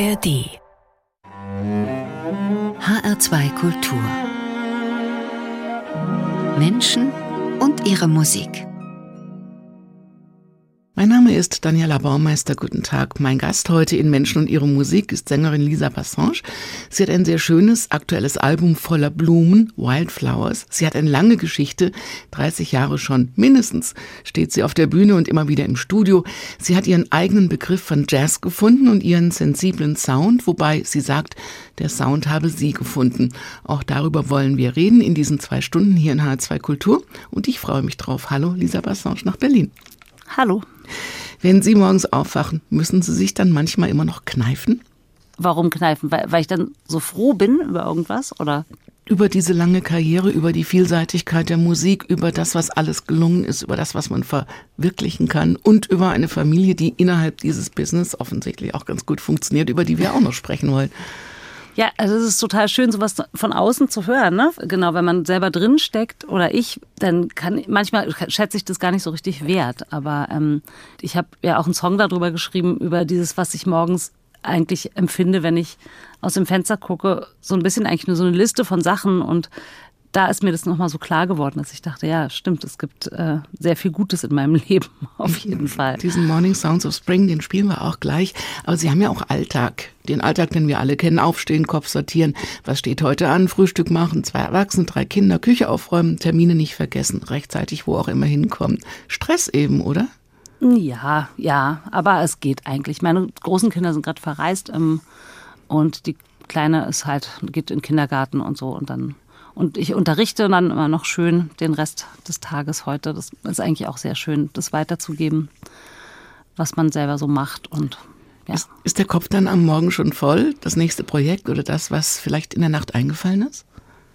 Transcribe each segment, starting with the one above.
ARD HR2 Kultur. Menschen und ihre Musik mein Name ist Daniela Baumeister. Guten Tag. Mein Gast heute in Menschen und ihre Musik ist Sängerin Lisa Passange. Sie hat ein sehr schönes aktuelles Album voller Blumen, Wildflowers. Sie hat eine lange Geschichte, 30 Jahre schon mindestens steht sie auf der Bühne und immer wieder im Studio. Sie hat ihren eigenen Begriff von Jazz gefunden und ihren sensiblen Sound, wobei sie sagt, der Sound habe sie gefunden. Auch darüber wollen wir reden in diesen zwei Stunden hier in H2 Kultur und ich freue mich drauf. Hallo Lisa Passange nach Berlin. Hallo. Wenn Sie morgens aufwachen, müssen Sie sich dann manchmal immer noch kneifen? Warum kneifen? Weil, weil ich dann so froh bin über irgendwas oder? Über diese lange Karriere, über die Vielseitigkeit der Musik, über das, was alles gelungen ist, über das, was man verwirklichen kann und über eine Familie, die innerhalb dieses Business offensichtlich auch ganz gut funktioniert, über die wir auch noch sprechen wollen. Ja, also es ist total schön, sowas von außen zu hören. Ne? Genau, wenn man selber drin steckt oder ich, dann kann manchmal schätze ich das gar nicht so richtig wert. Aber ähm, ich habe ja auch einen Song darüber geschrieben über dieses, was ich morgens eigentlich empfinde, wenn ich aus dem Fenster gucke, so ein bisschen eigentlich nur so eine Liste von Sachen und da ist mir das nochmal so klar geworden, dass ich dachte, ja, stimmt, es gibt äh, sehr viel Gutes in meinem Leben, auf jeden Fall. Diesen Morning Sounds of Spring, den spielen wir auch gleich. Aber Sie haben ja auch Alltag. Den Alltag, den wir alle kennen. Aufstehen, Kopf sortieren. Was steht heute an? Frühstück machen, zwei Erwachsene, drei Kinder, Küche aufräumen, Termine nicht vergessen, rechtzeitig wo auch immer hinkommen. Stress eben, oder? Ja, ja, aber es geht eigentlich. Meine großen Kinder sind gerade verreist ähm, und die Kleine ist halt, geht in den Kindergarten und so und dann und ich unterrichte dann immer noch schön den Rest des Tages heute. Das ist eigentlich auch sehr schön, das weiterzugeben, was man selber so macht. Und ja. ist, ist der Kopf dann am Morgen schon voll? Das nächste Projekt oder das, was vielleicht in der Nacht eingefallen ist?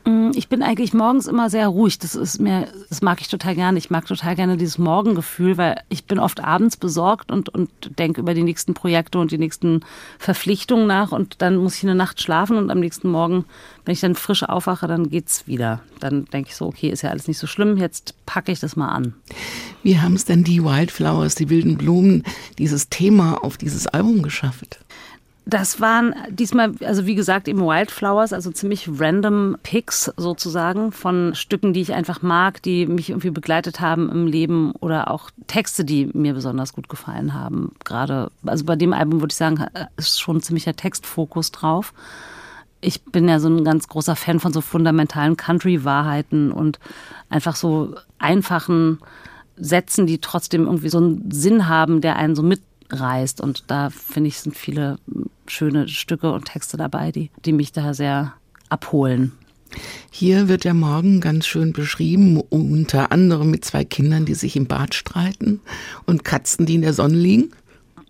Mm, ich bin eigentlich morgens immer sehr ruhig. Das ist mir, das mag ich total gerne. Ich mag total gerne dieses Morgengefühl, weil ich bin oft abends besorgt und, und denke über die nächsten Projekte und die nächsten Verpflichtungen nach und dann muss ich eine Nacht schlafen und am nächsten Morgen, wenn ich dann frisch aufwache, dann geht's wieder. Dann denke ich so, okay, ist ja alles nicht so schlimm, jetzt packe ich das mal an. Wie haben es denn die Wildflowers, die wilden Blumen, dieses Thema auf dieses Album geschafft? Das waren diesmal, also wie gesagt, eben Wildflowers, also ziemlich random Picks sozusagen von Stücken, die ich einfach mag, die mich irgendwie begleitet haben im Leben oder auch Texte, die mir besonders gut gefallen haben. Gerade, also bei dem Album würde ich sagen, ist schon ziemlicher Textfokus drauf. Ich bin ja so ein ganz großer Fan von so fundamentalen Country-Wahrheiten und einfach so einfachen Sätzen, die trotzdem irgendwie so einen Sinn haben, der einen so mit reist. Und da finde ich, sind viele schöne Stücke und Texte dabei, die, die mich da sehr abholen. Hier wird der Morgen ganz schön beschrieben, unter anderem mit zwei Kindern, die sich im Bad streiten und Katzen, die in der Sonne liegen.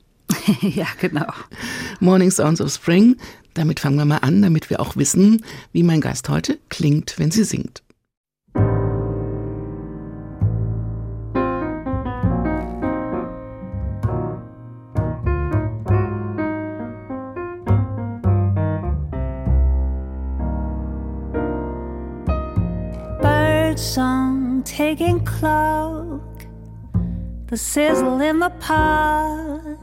ja, genau. Morning Sounds of Spring. Damit fangen wir mal an, damit wir auch wissen, wie mein Gast heute klingt, wenn sie singt. Song taking cloak, the sizzle in the pod,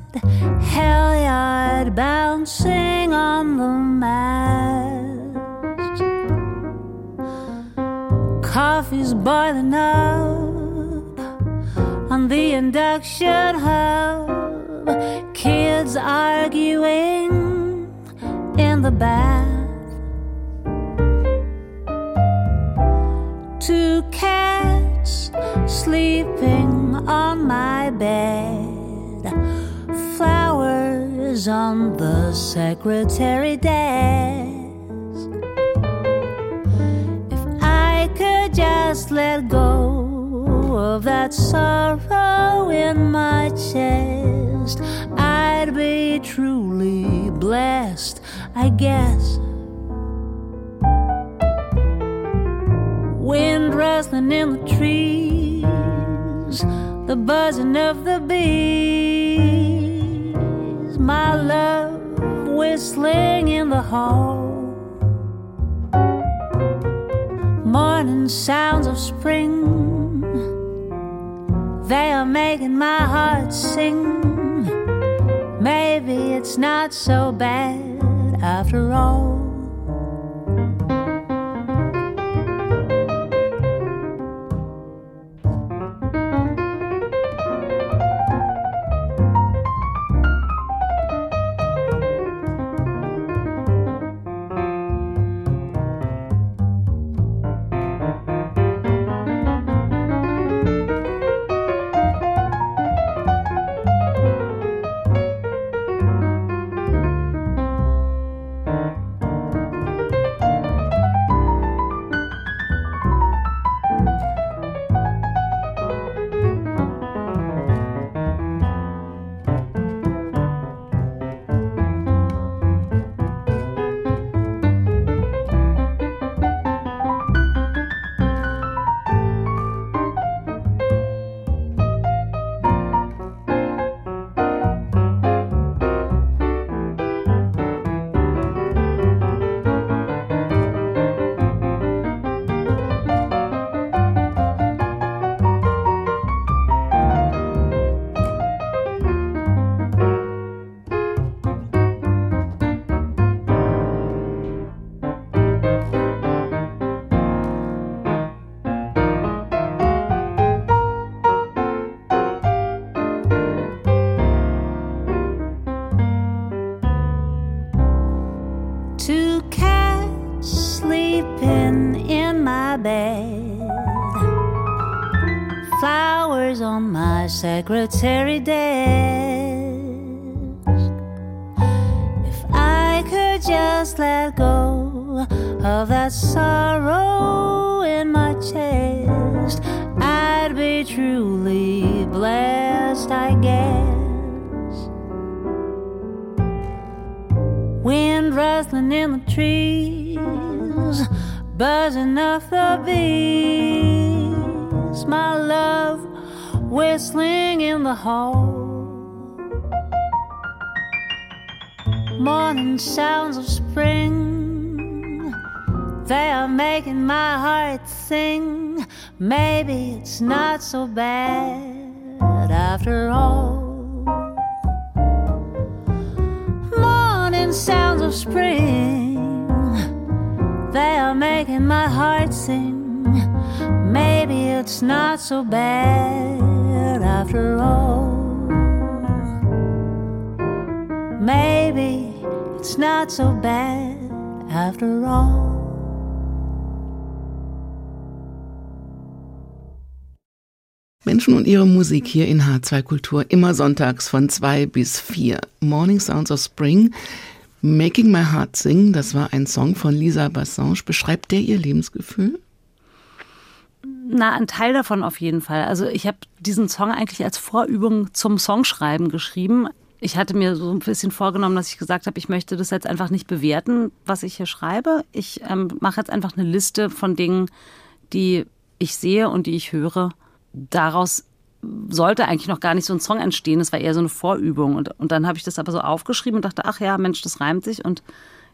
Halliard bouncing on the mast. Coffee's boiling up on the induction hub, kids arguing in the bath. two cats sleeping on my bed, flowers on the secretary desk. If I could just let go of that sorrow in my chest, I'd be truly blessed, I guess. Wind rustling in the trees, the buzzing of the bees, my love whistling in the hall. Morning sounds of spring, they are making my heart sing. Maybe it's not so bad after all. So bad after all. Maybe it's not so bad after all. Menschen und ihre Musik hier in H2 Kultur immer sonntags von zwei bis vier. Morning Sounds of Spring, Making My Heart Sing, das war ein Song von Lisa Bassange. Beschreibt der ihr Lebensgefühl? Na, ein Teil davon auf jeden Fall. Also ich habe diesen Song eigentlich als Vorübung zum Songschreiben geschrieben. Ich hatte mir so ein bisschen vorgenommen, dass ich gesagt habe, ich möchte das jetzt einfach nicht bewerten, was ich hier schreibe. Ich ähm, mache jetzt einfach eine Liste von Dingen, die ich sehe und die ich höre. Daraus sollte eigentlich noch gar nicht so ein Song entstehen. Das war eher so eine Vorübung. Und, und dann habe ich das aber so aufgeschrieben und dachte, ach ja, Mensch, das reimt sich und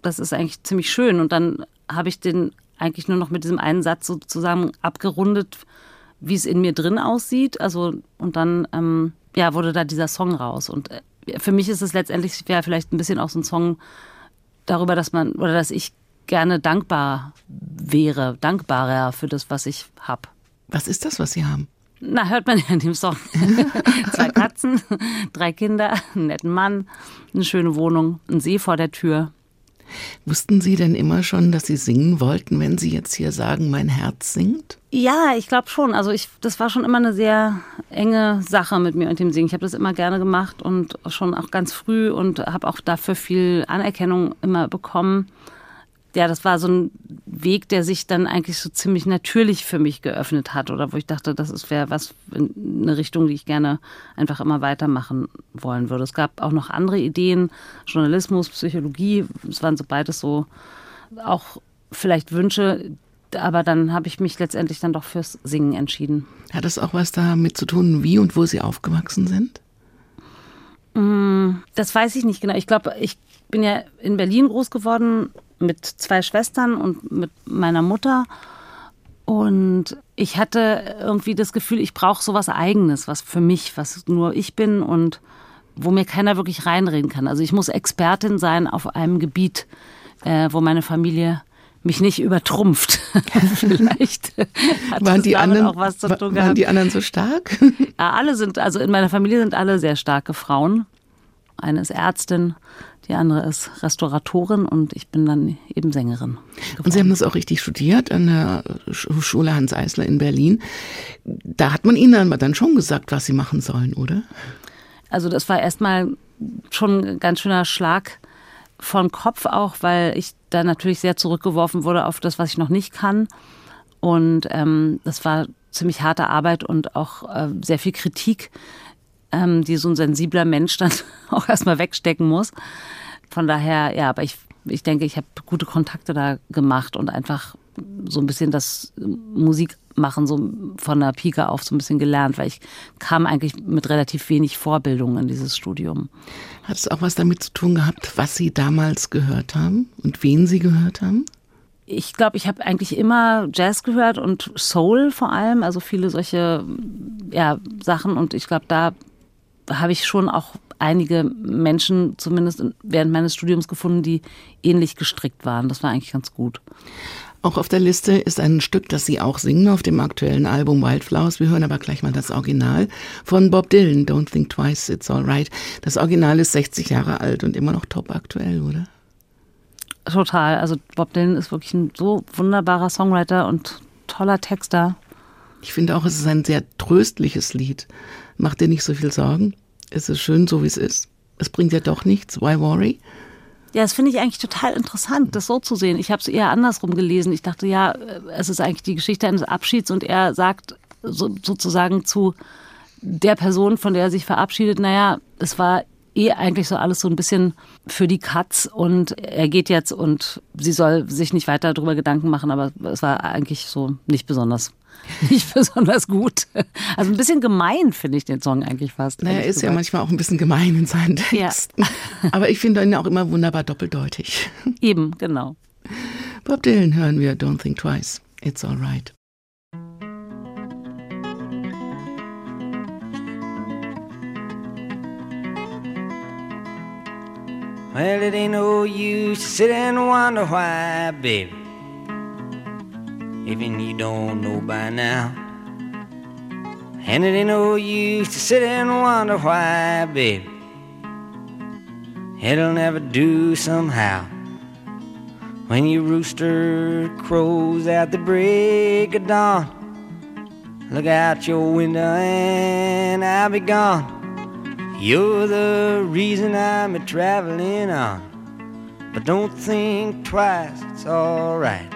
das ist eigentlich ziemlich schön. Und dann habe ich den eigentlich nur noch mit diesem einen Satz sozusagen abgerundet, wie es in mir drin aussieht. Also, und dann ähm, ja, wurde da dieser Song raus. Und äh, für mich ist es letztendlich ja vielleicht ein bisschen auch so ein Song darüber, dass man oder dass ich gerne dankbar wäre, dankbarer für das, was ich habe. Was ist das, was Sie haben? Na, hört man ja in dem Song. Zwei Katzen, drei Kinder, einen netten Mann, eine schöne Wohnung, ein See vor der Tür. Wussten Sie denn immer schon, dass Sie singen wollten, wenn Sie jetzt hier sagen, mein Herz singt? Ja, ich glaube schon. Also ich, das war schon immer eine sehr enge Sache mit mir und dem Singen. Ich habe das immer gerne gemacht und schon auch ganz früh und habe auch dafür viel Anerkennung immer bekommen ja, das war so ein Weg, der sich dann eigentlich so ziemlich natürlich für mich geöffnet hat oder wo ich dachte, das wäre was in eine Richtung, die ich gerne einfach immer weitermachen wollen würde. Es gab auch noch andere Ideen, Journalismus, Psychologie, es waren so beides so auch vielleicht Wünsche, aber dann habe ich mich letztendlich dann doch fürs Singen entschieden. Hat das auch was damit zu tun, wie und wo Sie aufgewachsen sind? Mm, das weiß ich nicht genau. Ich glaube, ich bin ja in Berlin groß geworden mit zwei Schwestern und mit meiner Mutter. Und ich hatte irgendwie das Gefühl, ich brauche sowas Eigenes, was für mich, was nur ich bin. Und wo mir keiner wirklich reinreden kann. Also ich muss Expertin sein auf einem Gebiet, äh, wo meine Familie mich nicht übertrumpft. Vielleicht hat waren die anderen auch was zu tun Waren die anderen so stark? ja, alle sind, also in meiner Familie sind alle sehr starke Frauen. Eine ist Ärztin, die andere ist Restauratorin und ich bin dann eben Sängerin. Geworden. Und Sie haben das auch richtig studiert an der Schule Hans Eisler in Berlin. Da hat man Ihnen aber dann schon gesagt, was Sie machen sollen, oder? Also das war erstmal schon ein ganz schöner Schlag von Kopf auch, weil ich da natürlich sehr zurückgeworfen wurde auf das, was ich noch nicht kann. Und ähm, das war ziemlich harte Arbeit und auch äh, sehr viel Kritik, ähm, die so ein sensibler Mensch dann auch erstmal wegstecken muss. Von daher, ja, aber ich, ich denke, ich habe gute Kontakte da gemacht und einfach so ein bisschen das Musikmachen so von der Pike auf so ein bisschen gelernt, weil ich kam eigentlich mit relativ wenig Vorbildung in dieses Studium. Hat es auch was damit zu tun gehabt, was Sie damals gehört haben und wen Sie gehört haben? Ich glaube, ich habe eigentlich immer Jazz gehört und Soul vor allem, also viele solche ja, Sachen. Und ich glaube, da habe ich schon auch einige Menschen, zumindest während meines Studiums, gefunden, die ähnlich gestrickt waren. Das war eigentlich ganz gut. Auch auf der Liste ist ein Stück, das Sie auch singen auf dem aktuellen Album Wildflowers. Wir hören aber gleich mal das Original von Bob Dylan, Don't Think Twice, It's Alright. Das Original ist 60 Jahre alt und immer noch top aktuell, oder? Total. Also Bob Dylan ist wirklich ein so wunderbarer Songwriter und toller Texter. Ich finde auch, es ist ein sehr tröstliches Lied. Macht dir nicht so viel Sorgen. Es ist schön, so wie es ist. Es bringt ja doch nichts. Why worry? Ja, das finde ich eigentlich total interessant, das so zu sehen. Ich habe es eher andersrum gelesen. Ich dachte, ja, es ist eigentlich die Geschichte eines Abschieds und er sagt so, sozusagen zu der Person, von der er sich verabschiedet, naja, es war eh eigentlich so alles so ein bisschen für die Katz und er geht jetzt und sie soll sich nicht weiter darüber Gedanken machen, aber es war eigentlich so nicht besonders nicht besonders gut. Also ein bisschen gemein finde ich den Song eigentlich fast. Naja, er ist gesagt. ja manchmal auch ein bisschen gemein in seinen Texten. Ja. Aber ich finde ihn auch immer wunderbar doppeldeutig. Eben, genau. Bob Dylan hören wir Don't Think Twice. It's alright. Well, it ain't no use to sit and wonder why, baby. Even you don't know by now. And it ain't no use to sit and wonder why, baby. It'll never do somehow. When your rooster crows at the break of dawn, look out your window and I'll be gone. You're the reason I'm a traveling on. But don't think twice, it's alright.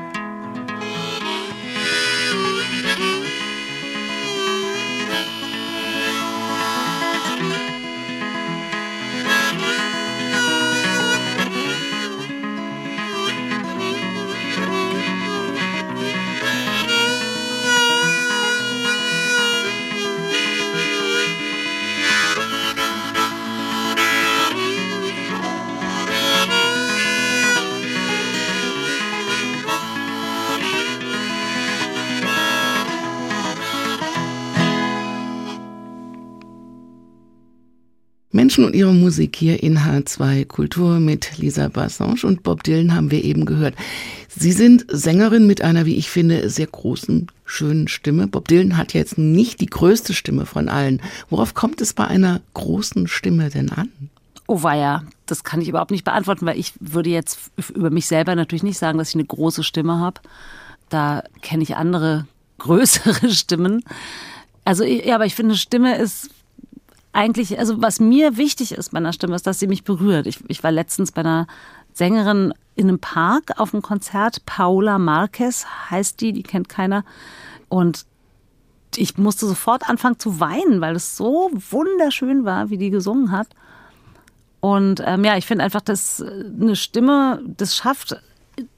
Menschen und ihre Musik hier in H2 Kultur mit Lisa Bassange und Bob Dylan haben wir eben gehört. Sie sind Sängerin mit einer, wie ich finde, sehr großen, schönen Stimme. Bob Dylan hat jetzt nicht die größte Stimme von allen. Worauf kommt es bei einer großen Stimme denn an? Oh weia, das kann ich überhaupt nicht beantworten, weil ich würde jetzt über mich selber natürlich nicht sagen, dass ich eine große Stimme habe. Da kenne ich andere größere Stimmen. Also, ja, aber ich finde, Stimme ist eigentlich, also was mir wichtig ist bei einer Stimme, ist, dass sie mich berührt. Ich, ich war letztens bei einer Sängerin in einem Park auf einem Konzert. Paula Marquez heißt die, die kennt keiner. Und ich musste sofort anfangen zu weinen, weil es so wunderschön war, wie die gesungen hat. Und ähm, ja, ich finde einfach, dass eine Stimme das schafft,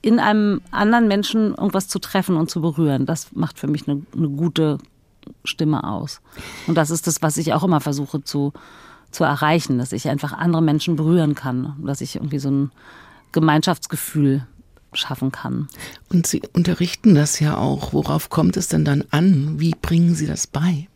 in einem anderen Menschen irgendwas zu treffen und zu berühren. Das macht für mich eine, eine gute Stimme aus. Und das ist das, was ich auch immer versuche zu, zu erreichen, dass ich einfach andere Menschen berühren kann, dass ich irgendwie so ein Gemeinschaftsgefühl schaffen kann. Und Sie unterrichten das ja auch. Worauf kommt es denn dann an? Wie bringen Sie das bei?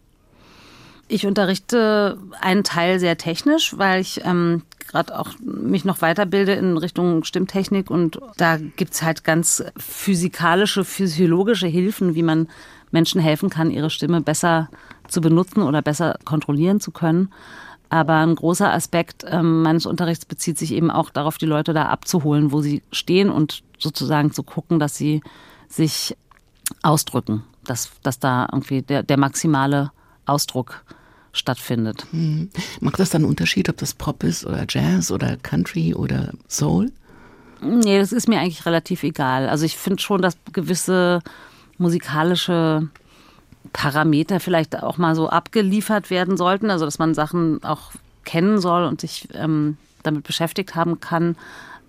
Ich unterrichte einen Teil sehr technisch, weil ich ähm, gerade auch mich noch weiterbilde in Richtung Stimmtechnik und da gibt es halt ganz physikalische, physiologische Hilfen, wie man Menschen helfen kann, ihre Stimme besser zu benutzen oder besser kontrollieren zu können. Aber ein großer Aspekt ähm, meines Unterrichts bezieht sich eben auch darauf, die Leute da abzuholen, wo sie stehen und sozusagen zu gucken, dass sie sich ausdrücken, dass, dass da irgendwie der, der maximale Ausdruck stattfindet. Mhm. Macht das dann einen Unterschied, ob das Pop ist oder Jazz oder Country oder Soul? Nee, das ist mir eigentlich relativ egal. Also ich finde schon, dass gewisse musikalische Parameter vielleicht auch mal so abgeliefert werden sollten, also dass man Sachen auch kennen soll und sich ähm, damit beschäftigt haben kann.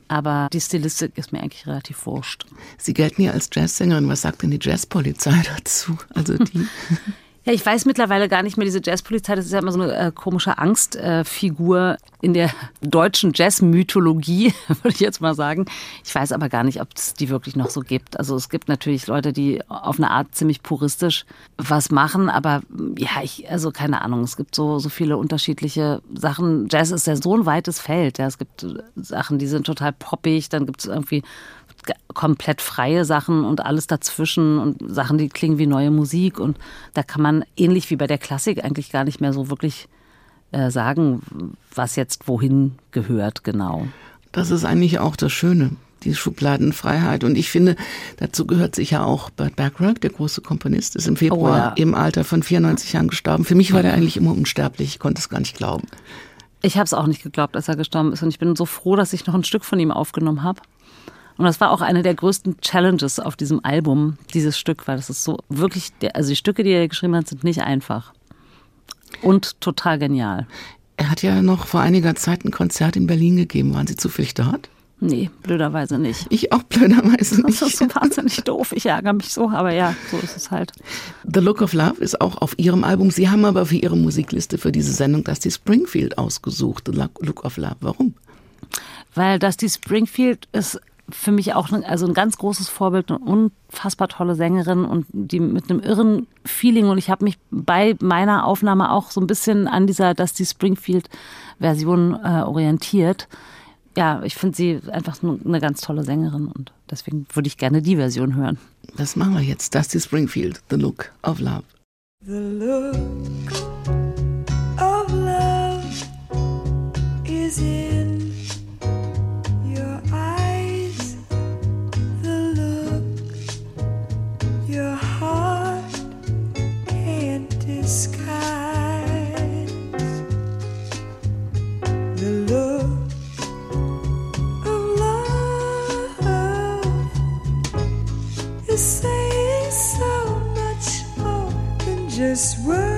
Aber die Stilistik ist mir eigentlich relativ wurscht. Sie gelten ja als Jazzsängerin. Was sagt denn die Jazzpolizei dazu? Also die Ja, ich weiß mittlerweile gar nicht mehr, diese Jazzpolizei, das ist ja immer so eine äh, komische Angstfigur äh, in der deutschen Jazzmythologie, würde ich jetzt mal sagen. Ich weiß aber gar nicht, ob es die wirklich noch so gibt. Also es gibt natürlich Leute, die auf eine Art ziemlich puristisch was machen, aber ja, ich, also keine Ahnung, es gibt so, so viele unterschiedliche Sachen. Jazz ist ja so ein weites Feld. Ja. Es gibt Sachen, die sind total poppig, dann gibt es irgendwie komplett freie Sachen und alles dazwischen und Sachen, die klingen wie neue Musik. Und da kann man ähnlich wie bei der Klassik eigentlich gar nicht mehr so wirklich äh, sagen, was jetzt wohin gehört, genau. Das ist eigentlich auch das Schöne, die Schubladenfreiheit. Und ich finde, dazu gehört sicher auch Burt Bacharach, der große Komponist, ist im Februar oh, ja. im Alter von 94 Jahren gestorben. Für mich war der eigentlich immer unsterblich. Ich konnte es gar nicht glauben. Ich habe es auch nicht geglaubt, als er gestorben ist. Und ich bin so froh, dass ich noch ein Stück von ihm aufgenommen habe. Und das war auch eine der größten Challenges auf diesem Album, dieses Stück, weil das ist so wirklich, also die Stücke, die er geschrieben hat, sind nicht einfach. Und total genial. Er hat ja noch vor einiger Zeit ein Konzert in Berlin gegeben. Waren Sie zufällig dort? Nee, blöderweise nicht. Ich auch blöderweise nicht. Das ist so wahnsinnig doof. Ich ärgere mich so, aber ja, so ist es halt. The Look of Love ist auch auf Ihrem Album. Sie haben aber für Ihre Musikliste für diese Sendung Dusty Springfield ausgesucht. The Look of Love. Warum? Weil Dusty Springfield ist für mich auch ein, also ein ganz großes Vorbild, eine unfassbar tolle Sängerin und die mit einem irren Feeling. Und ich habe mich bei meiner Aufnahme auch so ein bisschen an dieser Dusty Springfield-Version äh, orientiert. Ja, ich finde sie einfach eine ganz tolle Sängerin und deswegen würde ich gerne die Version hören. Das machen wir jetzt. Dusty Springfield, The Look of Love. The look of gerade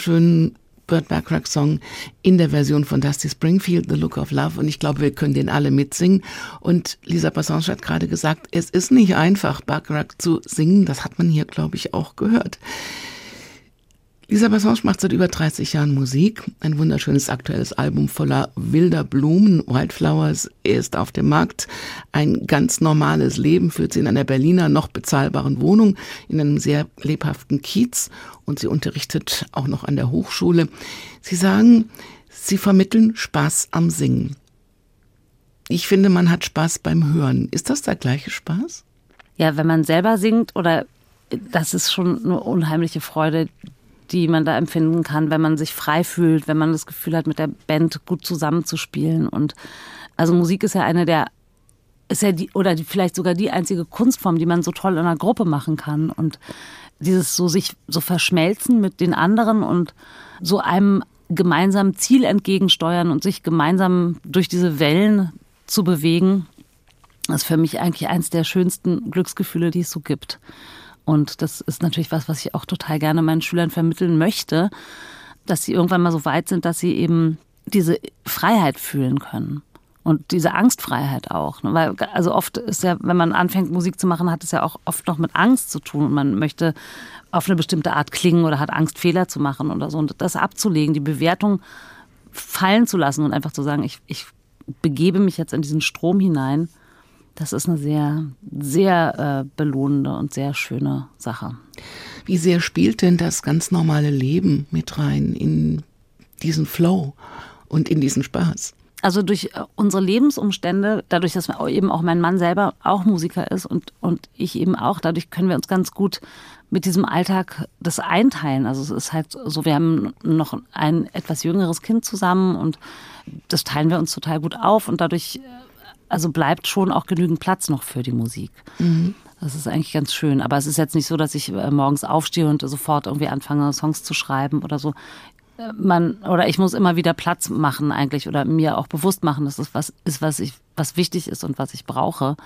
einen sehr schönen Burt Bacharach Song in der Version von Dusty Springfield, The Look of Love. Und ich glaube, wir können den alle mitsingen. Und Lisa Passange hat gerade gesagt, es ist nicht einfach, Bacharach zu singen. Das hat man hier, glaube ich, auch gehört. Lisa Bassange macht seit über 30 Jahren Musik. Ein wunderschönes aktuelles Album voller wilder Blumen, Wildflowers. Er ist auf dem Markt. Ein ganz normales Leben führt sie in einer Berliner noch bezahlbaren Wohnung in einem sehr lebhaften Kiez und sie unterrichtet auch noch an der Hochschule. Sie sagen, sie vermitteln Spaß am Singen. Ich finde, man hat Spaß beim Hören. Ist das der gleiche Spaß? Ja, wenn man selber singt oder das ist schon eine unheimliche Freude, die man da empfinden kann, wenn man sich frei fühlt, wenn man das Gefühl hat, mit der Band gut zusammenzuspielen. Und also Musik ist ja eine der ist ja die oder die, vielleicht sogar die einzige Kunstform, die man so toll in einer Gruppe machen kann und dieses so sich so verschmelzen mit den anderen und so einem gemeinsamen Ziel entgegensteuern und sich gemeinsam durch diese Wellen zu bewegen, ist für mich eigentlich eins der schönsten Glücksgefühle, die es so gibt. Und das ist natürlich was, was ich auch total gerne meinen Schülern vermitteln möchte, dass sie irgendwann mal so weit sind, dass sie eben diese Freiheit fühlen können. Und diese Angstfreiheit auch. Ne? Weil, also oft ist ja, wenn man anfängt, Musik zu machen, hat es ja auch oft noch mit Angst zu tun. Und man möchte auf eine bestimmte Art klingen oder hat Angst, Fehler zu machen oder so. Und das abzulegen, die Bewertung fallen zu lassen und einfach zu sagen, ich, ich begebe mich jetzt in diesen Strom hinein, das ist eine sehr, sehr äh, belohnende und sehr schöne Sache. Wie sehr spielt denn das ganz normale Leben mit rein in diesen Flow und in diesen Spaß? Also durch äh, unsere Lebensumstände, dadurch, dass eben auch mein Mann selber auch Musiker ist und, und ich eben auch, dadurch können wir uns ganz gut mit diesem Alltag das einteilen. Also es ist halt so, wir haben noch ein etwas jüngeres Kind zusammen und das teilen wir uns total gut auf und dadurch äh, also bleibt schon auch genügend Platz noch für die Musik. Mhm. Das ist eigentlich ganz schön. Aber es ist jetzt nicht so, dass ich äh, morgens aufstehe und sofort irgendwie anfange, Songs zu schreiben oder so. Man, oder ich muss immer wieder Platz machen eigentlich oder mir auch bewusst machen, dass es was ist, was ich, was wichtig ist und was ich brauche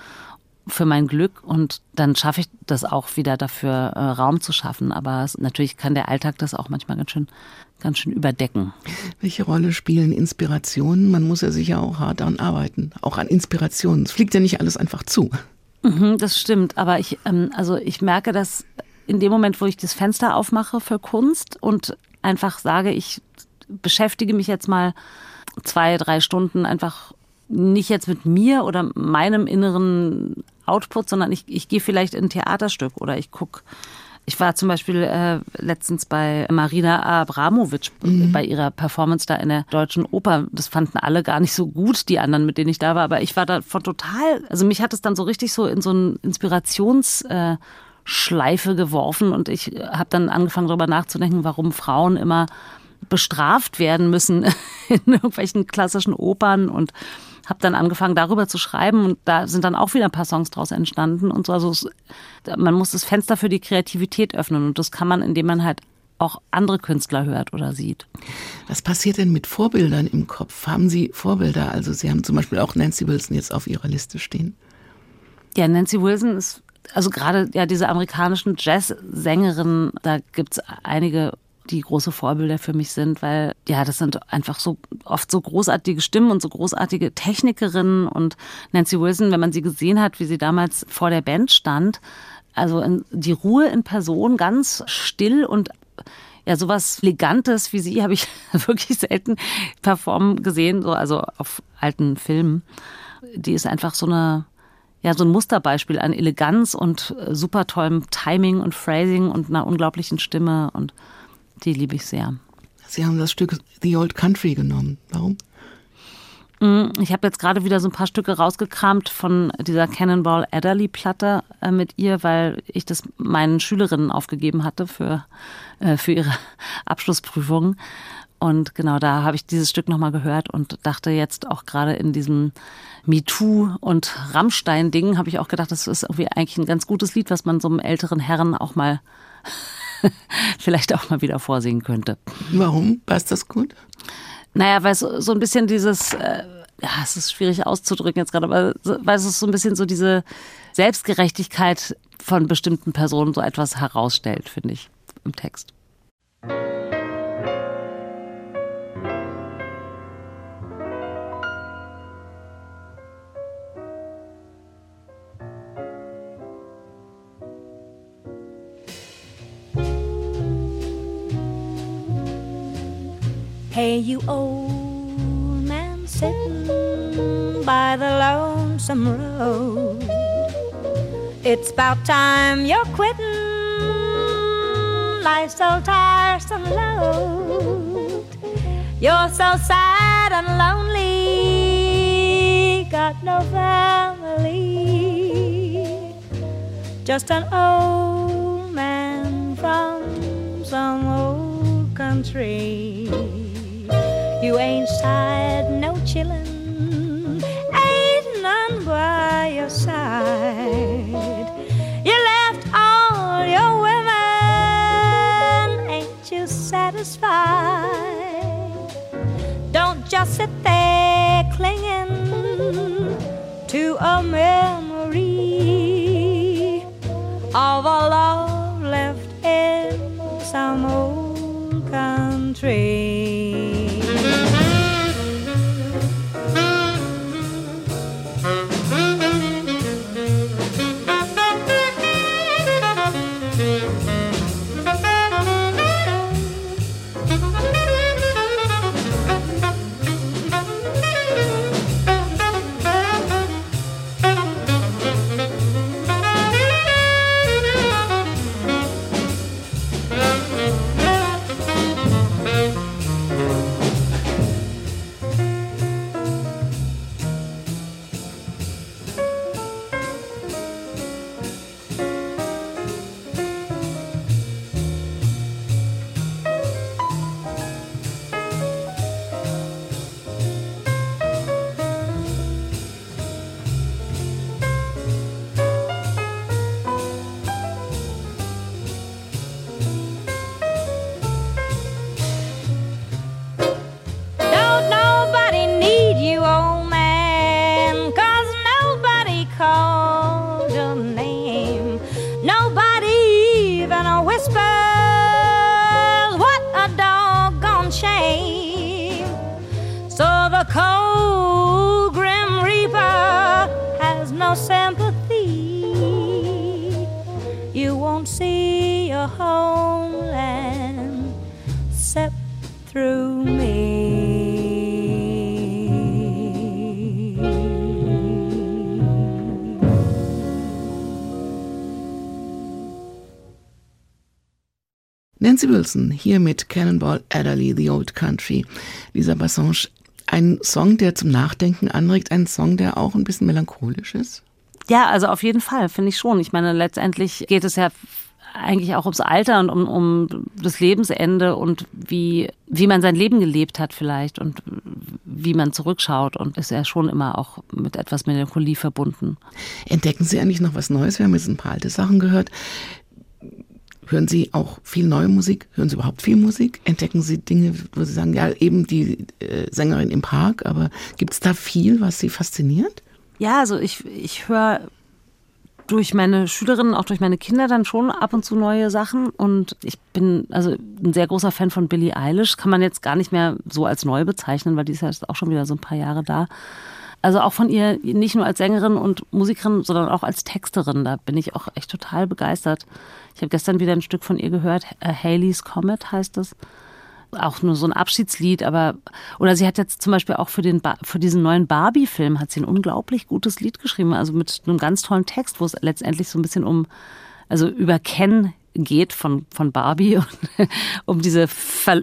für mein Glück und dann schaffe ich das auch wieder dafür äh, Raum zu schaffen. Aber es, natürlich kann der Alltag das auch manchmal ganz schön, ganz schön überdecken. Welche Rolle spielen Inspirationen? Man muss ja sicher auch hart daran arbeiten, auch an Inspirationen. Es fliegt ja nicht alles einfach zu. Mhm, das stimmt, aber ich, ähm, also ich merke, dass in dem Moment, wo ich das Fenster aufmache für Kunst und einfach sage, ich beschäftige mich jetzt mal zwei, drei Stunden einfach nicht jetzt mit mir oder meinem inneren Output, sondern ich, ich gehe vielleicht in ein Theaterstück oder ich gucke. Ich war zum Beispiel äh, letztens bei Marina Abramovic mhm. bei ihrer Performance da in der Deutschen Oper. Das fanden alle gar nicht so gut, die anderen, mit denen ich da war. Aber ich war davon total, also mich hat es dann so richtig so in so einen Inspirationsschleife äh, geworfen und ich habe dann angefangen darüber nachzudenken, warum Frauen immer bestraft werden müssen in irgendwelchen klassischen Opern und habe dann angefangen, darüber zu schreiben und da sind dann auch wieder ein paar Songs draus entstanden und so. Also es, man muss das Fenster für die Kreativität öffnen und das kann man, indem man halt auch andere Künstler hört oder sieht. Was passiert denn mit Vorbildern im Kopf? Haben Sie Vorbilder? Also Sie haben zum Beispiel auch Nancy Wilson jetzt auf Ihrer Liste stehen. Ja, Nancy Wilson ist also gerade ja diese amerikanischen Jazz-Sängerinnen, da gibt es einige die große Vorbilder für mich sind, weil ja, das sind einfach so oft so großartige Stimmen und so großartige Technikerinnen und Nancy Wilson, wenn man sie gesehen hat, wie sie damals vor der Band stand, also in, die Ruhe in Person, ganz still und ja, sowas Elegantes wie sie habe ich wirklich selten performen gesehen, so, also auf alten Filmen. Die ist einfach so eine, ja, so ein Musterbeispiel an Eleganz und super tollem Timing und Phrasing und einer unglaublichen Stimme und die liebe ich sehr. Sie haben das Stück The Old Country genommen. Warum? Mm, ich habe jetzt gerade wieder so ein paar Stücke rausgekramt von dieser Cannonball Adderley Platte äh, mit ihr, weil ich das meinen Schülerinnen aufgegeben hatte für, äh, für ihre Abschlussprüfungen. Und genau da habe ich dieses Stück nochmal gehört und dachte jetzt auch gerade in diesem MeToo und Rammstein-Ding habe ich auch gedacht, das ist irgendwie eigentlich ein ganz gutes Lied, was man so einem älteren Herren auch mal vielleicht auch mal wieder vorsingen könnte. Warum? Passt das gut? Naja, weil es so ein bisschen dieses, äh, ja, es ist schwierig auszudrücken jetzt gerade, aber weil es so ein bisschen so diese Selbstgerechtigkeit von bestimmten Personen so etwas herausstellt, finde ich, im Text. You old man sitting by the lonesome road. It's about time you're quitting. Life's so tiresome load. You're so sad and lonely. Got no family. Just an old man from some old country. You ain't sighed no chillin', ain't none by your side. You left all your women, ain't you satisfied? Don't just sit there clinging to a memory Wilson hier mit Cannonball Adderley, The Old Country. Lisa Bassange, ein Song, der zum Nachdenken anregt, ein Song, der auch ein bisschen melancholisch ist. Ja, also auf jeden Fall, finde ich schon. Ich meine, letztendlich geht es ja eigentlich auch ums Alter und um, um das Lebensende und wie, wie man sein Leben gelebt hat vielleicht und wie man zurückschaut und ist ja schon immer auch mit etwas Melancholie verbunden. Entdecken Sie eigentlich noch was Neues? Wir haben jetzt ein paar alte Sachen gehört. Hören Sie auch viel neue Musik? Hören Sie überhaupt viel Musik? Entdecken Sie Dinge, wo Sie sagen, ja, eben die äh, Sängerin im Park, aber gibt es da viel, was Sie fasziniert? Ja, also ich, ich höre durch meine Schülerinnen, auch durch meine Kinder dann schon ab und zu neue Sachen. Und ich bin also ein sehr großer Fan von Billie Eilish. Kann man jetzt gar nicht mehr so als neu bezeichnen, weil die ist ja jetzt auch schon wieder so ein paar Jahre da. Also auch von ihr nicht nur als Sängerin und Musikerin, sondern auch als Texterin. Da bin ich auch echt total begeistert. Ich habe gestern wieder ein Stück von ihr gehört. Haley's Comet heißt es auch nur so ein Abschiedslied, aber oder sie hat jetzt zum Beispiel auch für den für diesen neuen Barbie-Film hat sie ein unglaublich gutes Lied geschrieben, also mit einem ganz tollen Text, wo es letztendlich so ein bisschen um also über Ken geht von, von Barbie und um diese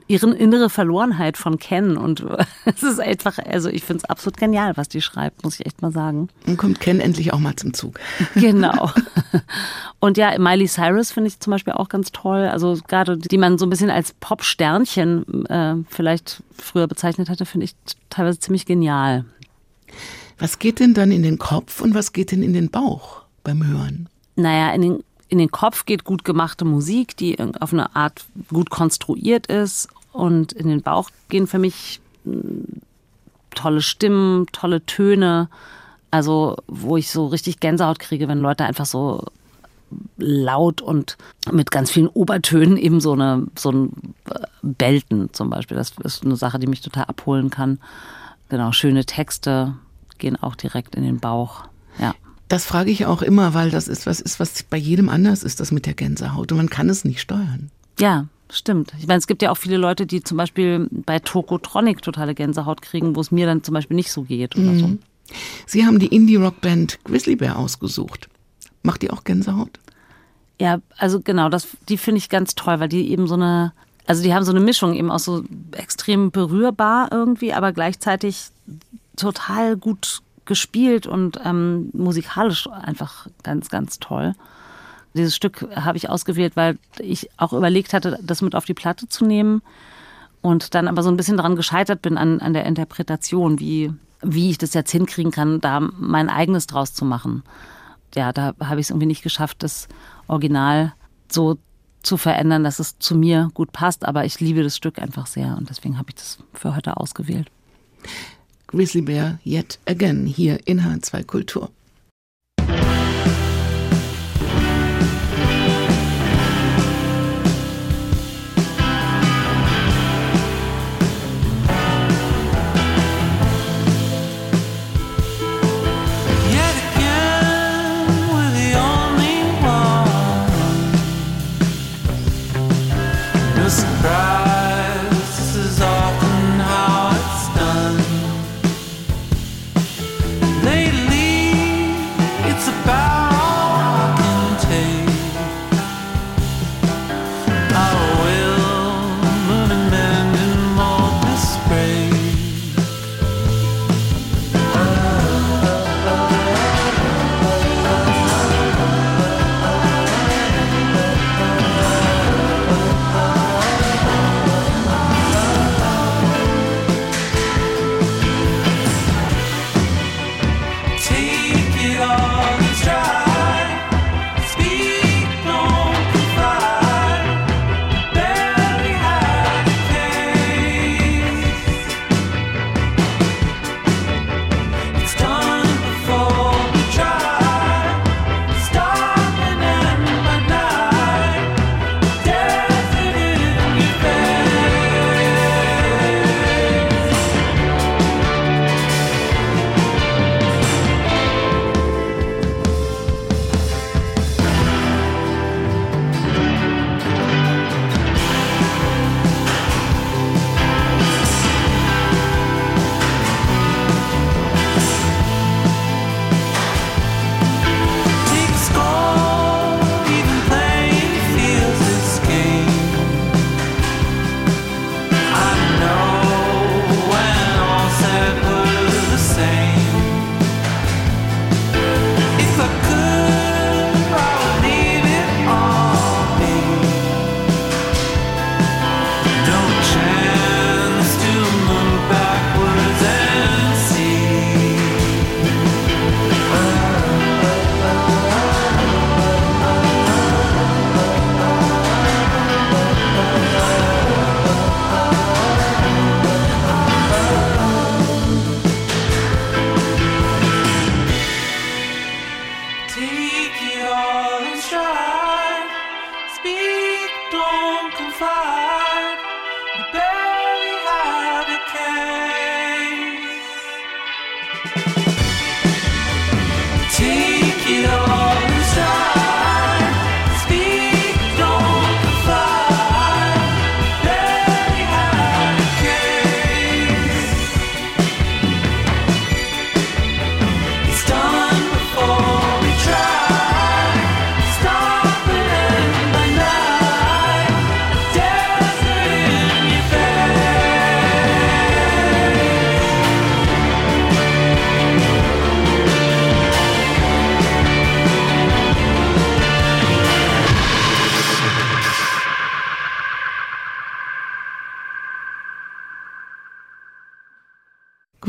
ihren innere Verlorenheit von Ken. Und es ist einfach, also ich finde es absolut genial, was die schreibt, muss ich echt mal sagen. Und kommt Ken endlich auch mal zum Zug. Genau. Und ja, Miley Cyrus finde ich zum Beispiel auch ganz toll. Also gerade die man so ein bisschen als Pop-Sternchen äh, vielleicht früher bezeichnet hatte, finde ich teilweise ziemlich genial. Was geht denn dann in den Kopf und was geht denn in den Bauch beim Hören? Naja, in den in den Kopf geht gut gemachte Musik, die auf eine Art gut konstruiert ist. Und in den Bauch gehen für mich hm, tolle Stimmen, tolle Töne. Also, wo ich so richtig Gänsehaut kriege, wenn Leute einfach so laut und mit ganz vielen Obertönen eben so eine so ein äh, Belten zum Beispiel. Das ist eine Sache, die mich total abholen kann. Genau, schöne Texte gehen auch direkt in den Bauch. Ja. Das frage ich auch immer, weil das ist was ist, was bei jedem anders ist, das mit der Gänsehaut. Und man kann es nicht steuern. Ja, stimmt. Ich meine, es gibt ja auch viele Leute, die zum Beispiel bei Tokotronic totale Gänsehaut kriegen, wo es mir dann zum Beispiel nicht so geht oder mhm. so. Sie haben die Indie-Rock-Band Grizzly Bear ausgesucht. Macht die auch Gänsehaut? Ja, also genau, das, die finde ich ganz toll, weil die eben so eine, also die haben so eine Mischung eben auch so extrem berührbar irgendwie, aber gleichzeitig total gut gespielt und ähm, musikalisch einfach ganz, ganz toll. Dieses Stück habe ich ausgewählt, weil ich auch überlegt hatte, das mit auf die Platte zu nehmen und dann aber so ein bisschen daran gescheitert bin an, an der Interpretation, wie, wie ich das jetzt hinkriegen kann, da mein eigenes draus zu machen. Ja, da habe ich es irgendwie nicht geschafft, das Original so zu verändern, dass es zu mir gut passt. Aber ich liebe das Stück einfach sehr und deswegen habe ich das für heute ausgewählt. Grizzly Bear Yet Again hier in H2 Kultur.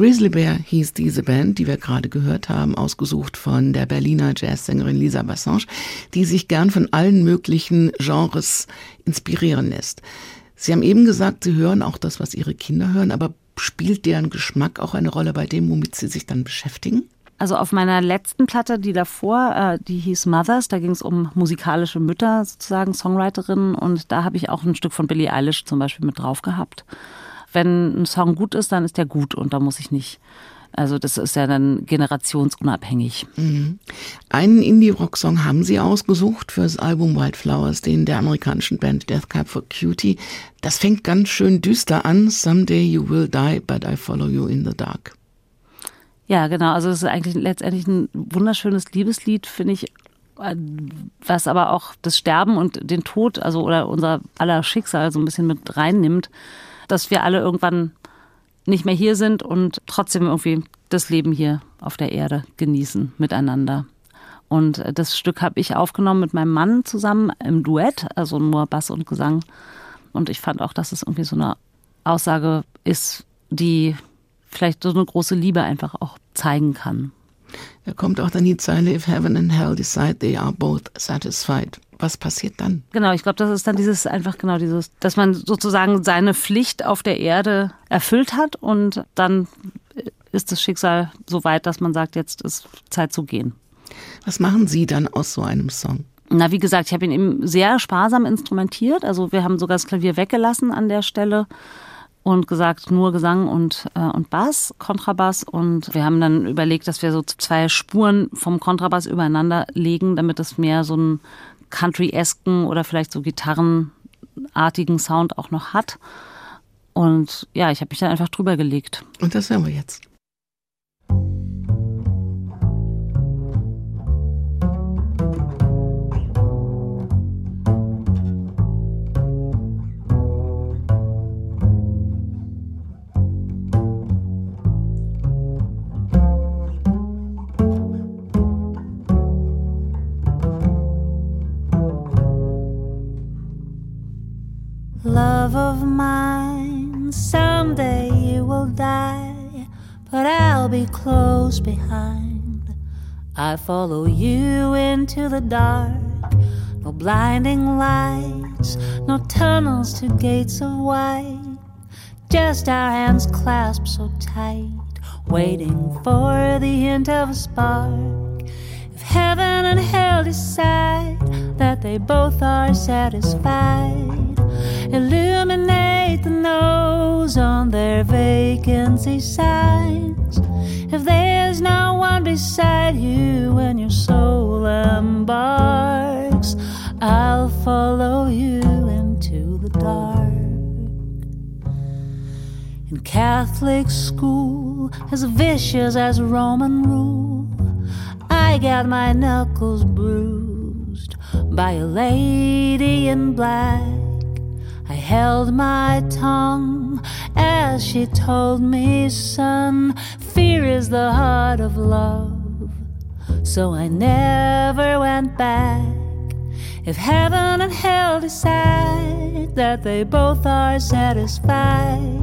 Grizzly Bear hieß diese Band, die wir gerade gehört haben, ausgesucht von der Berliner Jazzsängerin Lisa Bassange, die sich gern von allen möglichen Genres inspirieren lässt. Sie haben eben gesagt, Sie hören auch das, was Ihre Kinder hören, aber spielt deren Geschmack auch eine Rolle bei dem, womit Sie sich dann beschäftigen? Also auf meiner letzten Platte, die davor, äh, die hieß Mothers, da ging es um musikalische Mütter sozusagen, Songwriterinnen und da habe ich auch ein Stück von Billie Eilish zum Beispiel mit drauf gehabt. Wenn ein Song gut ist, dann ist der gut und da muss ich nicht also das ist ja dann generationsunabhängig. Mhm. Einen Indie-Rock-Song haben Sie ausgesucht für das Album Wildflowers, den der amerikanischen Band Death Cab for Cutie. Das fängt ganz schön düster an. Someday you will die, but I follow you in the dark. Ja, genau. Also es ist eigentlich letztendlich ein wunderschönes Liebeslied, finde ich, was aber auch das Sterben und den Tod, also oder unser aller Schicksal so ein bisschen mit reinnimmt, dass wir alle irgendwann nicht mehr hier sind und trotzdem irgendwie das Leben hier auf der Erde genießen miteinander. Und das Stück habe ich aufgenommen mit meinem Mann zusammen im Duett, also nur Bass und Gesang. Und ich fand auch, dass es irgendwie so eine Aussage ist, die vielleicht so eine große Liebe einfach auch zeigen kann. Da kommt auch dann die Zeile, if heaven and hell decide they are both satisfied. Was passiert dann? Genau, ich glaube, das ist dann dieses einfach genau dieses, dass man sozusagen seine Pflicht auf der Erde erfüllt hat und dann ist das Schicksal so weit, dass man sagt, jetzt ist Zeit zu gehen. Was machen Sie dann aus so einem Song? Na, wie gesagt, ich habe ihn eben sehr sparsam instrumentiert. Also wir haben sogar das Klavier weggelassen an der Stelle und gesagt, nur Gesang und, äh, und Bass, Kontrabass. Und wir haben dann überlegt, dass wir so zwei Spuren vom Kontrabass übereinander legen, damit es mehr so einen Country-esken oder vielleicht so gitarrenartigen Sound auch noch hat. Und ja, ich habe mich dann einfach drüber gelegt. Und das hören wir jetzt. Love of mine, someday you will die, but I'll be close behind. I follow you into the dark, no blinding lights, no tunnels to gates of white, just our hands clasped so tight, waiting for the hint of a spark. If heaven and hell decide that they both are satisfied illuminate the nose on their vacancy signs. If there's no one beside you when your soul embarks, I'll follow you into the dark. In Catholic school, as vicious as Roman rule, I got my knuckles bruised by a lady in black held my tongue as she told me, son, fear is the heart of love. So I never went back. If heaven and hell decide that they both are satisfied,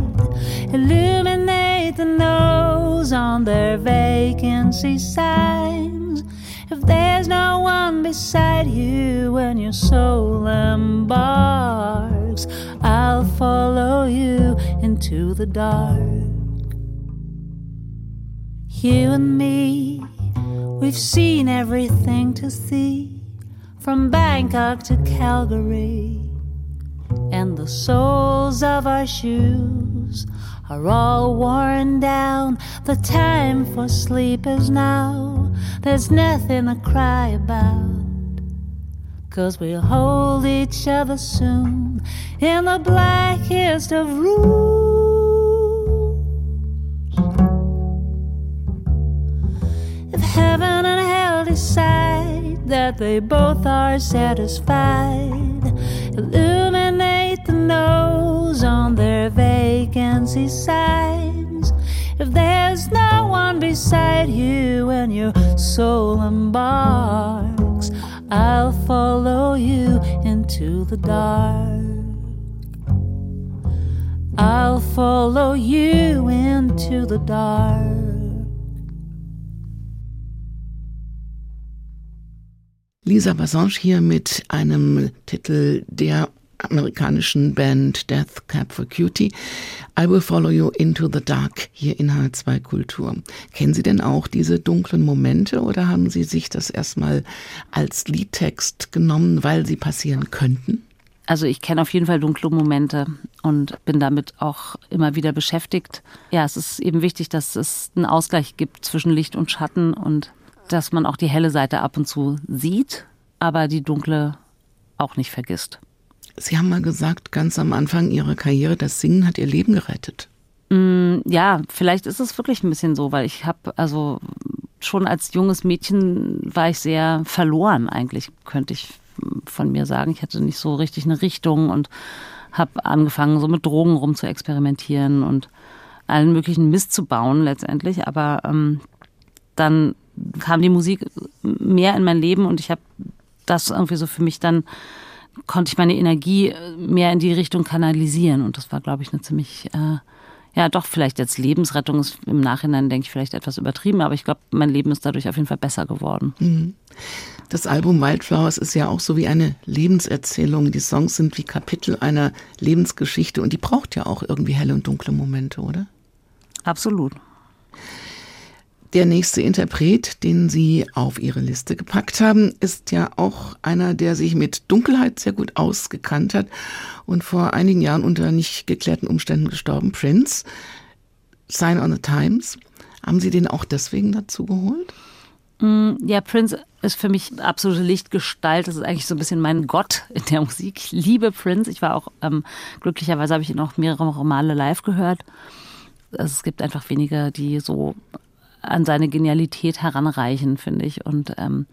illuminate the nose on their vacancy signs. If there's no one beside you when your soul embarks, I'll follow you into the dark. You and me, we've seen everything to see from Bangkok to Calgary, and the soles of our shoes are all worn down. The time for sleep is now. There's nothing to cry about. Cause we'll hold each other soon in the blackest of rooms. If heaven and hell decide that they both are satisfied, illuminate the nose on their vacancy signs. If there's no one beside you when your soul embarks, I'll follow you into the dark. I'll follow you into the dark. Lisa Bassange hier mit einem Titel der amerikanischen Band Death Cab for Cutie. I Will Follow You Into the Dark hier in H2 Kultur. Kennen Sie denn auch diese dunklen Momente oder haben Sie sich das erstmal als Liedtext genommen, weil sie passieren könnten? Also ich kenne auf jeden Fall dunkle Momente und bin damit auch immer wieder beschäftigt. Ja, es ist eben wichtig, dass es einen Ausgleich gibt zwischen Licht und Schatten und dass man auch die helle Seite ab und zu sieht, aber die dunkle auch nicht vergisst. Sie haben mal gesagt, ganz am Anfang Ihrer Karriere, das Singen hat Ihr Leben gerettet. Mm, ja, vielleicht ist es wirklich ein bisschen so, weil ich habe, also schon als junges Mädchen war ich sehr verloren eigentlich, könnte ich von mir sagen. Ich hatte nicht so richtig eine Richtung und habe angefangen, so mit Drogen rum zu experimentieren und allen möglichen Mist zu bauen letztendlich. Aber ähm, dann kam die Musik mehr in mein Leben und ich habe das irgendwie so für mich dann konnte ich meine Energie mehr in die Richtung kanalisieren und das war glaube ich eine ziemlich äh, ja doch vielleicht jetzt Lebensrettung ist im Nachhinein denke ich vielleicht etwas übertrieben, aber ich glaube mein Leben ist dadurch auf jeden Fall besser geworden. Mhm. Das Album Wildflowers ist ja auch so wie eine Lebenserzählung. Die Songs sind wie Kapitel einer Lebensgeschichte und die braucht ja auch irgendwie helle und dunkle Momente, oder? Absolut. Der nächste Interpret, den Sie auf Ihre Liste gepackt haben, ist ja auch einer, der sich mit Dunkelheit sehr gut ausgekannt hat und vor einigen Jahren unter nicht geklärten Umständen gestorben, Prince. Sign on the Times. Haben Sie den auch deswegen dazu geholt? Mm, ja, Prince ist für mich absolute Lichtgestalt. Das ist eigentlich so ein bisschen mein Gott in der Musik. Ich liebe Prince. Ich war auch, ähm, glücklicherweise habe ich ihn auch mehrere Male live gehört. Also es gibt einfach wenige, die so an seine Genialität heranreichen, finde ich. Und ähm,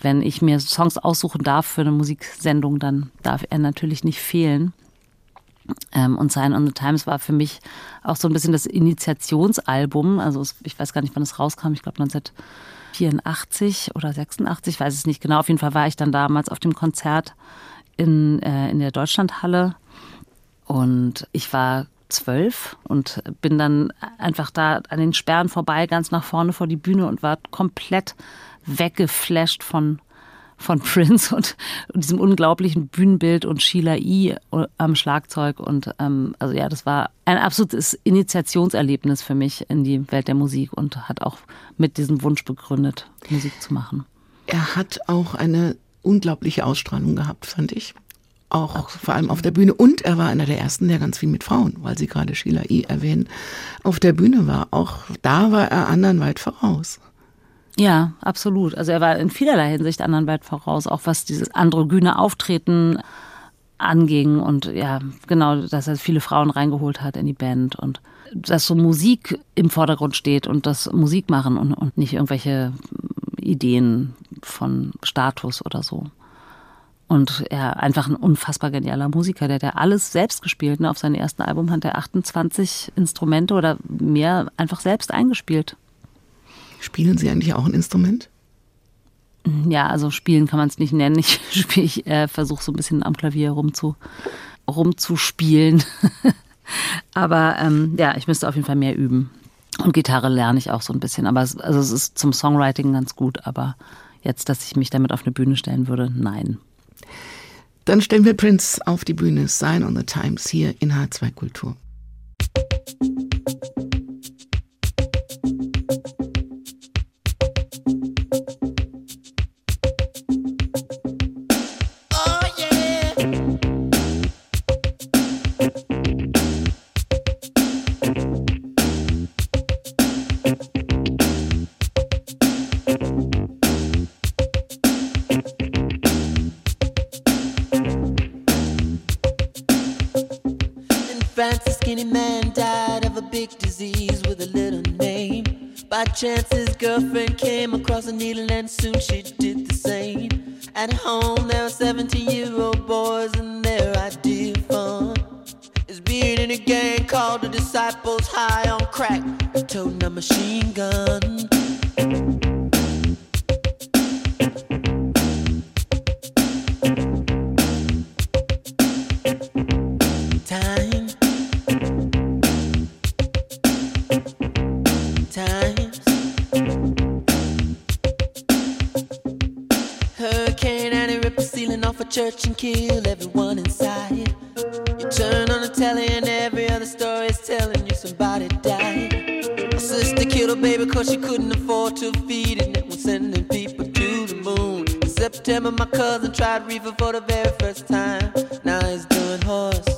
wenn ich mir Songs aussuchen darf für eine Musiksendung, dann darf er natürlich nicht fehlen. Ähm, und Sign on the Times war für mich auch so ein bisschen das Initiationsalbum. Also ich weiß gar nicht, wann es rauskam. Ich glaube 1984 oder 86, weiß es nicht genau. Auf jeden Fall war ich dann damals auf dem Konzert in, äh, in der Deutschlandhalle. Und ich war zwölf und bin dann einfach da an den Sperren vorbei, ganz nach vorne vor die Bühne und war komplett weggeflasht von, von Prince und, und diesem unglaublichen Bühnenbild und Sheila E. am Schlagzeug. Und ähm, also ja, das war ein absolutes Initiationserlebnis für mich in die Welt der Musik und hat auch mit diesem Wunsch begründet, Musik zu machen. Er hat auch eine unglaubliche Ausstrahlung gehabt, fand ich auch vor allem auf der Bühne. Und er war einer der ersten, der ganz viel mit Frauen, weil Sie gerade Sheila E. erwähnen, auf der Bühne war. Auch da war er anderen weit voraus. Ja, absolut. Also er war in vielerlei Hinsicht anderen weit voraus, auch was dieses androgyne Auftreten anging und ja, genau, dass er viele Frauen reingeholt hat in die Band und dass so Musik im Vordergrund steht und das Musik machen und, und nicht irgendwelche Ideen von Status oder so. Und er einfach ein unfassbar genialer Musiker, der hat ja alles selbst gespielt. Ne? Auf seinem ersten Album hat er 28 Instrumente oder mehr einfach selbst eingespielt. Spielen Sie eigentlich auch ein Instrument? Ja, also spielen kann man es nicht nennen. Ich, ich äh, versuche so ein bisschen am Klavier rumzu, rumzuspielen. aber ähm, ja, ich müsste auf jeden Fall mehr üben. Und Gitarre lerne ich auch so ein bisschen. Aber es, also es ist zum Songwriting ganz gut. Aber jetzt, dass ich mich damit auf eine Bühne stellen würde, nein. Dann stellen wir Prince auf die Bühne. Sign on the Times hier in H2 Kultur. Chance his girlfriend came across a needle and soon she did the same. At home there were 17 year old boys and their idea of fun is being in a gang called the Disciples High on Crack, toting a machine gun. Church and kill everyone inside. You turn on the telly and every other story is telling you somebody died. My sister killed her baby cause she couldn't afford to feed it and was sending people to the moon. In September, my cousin tried reefer for the very first time. Now he's doing horse.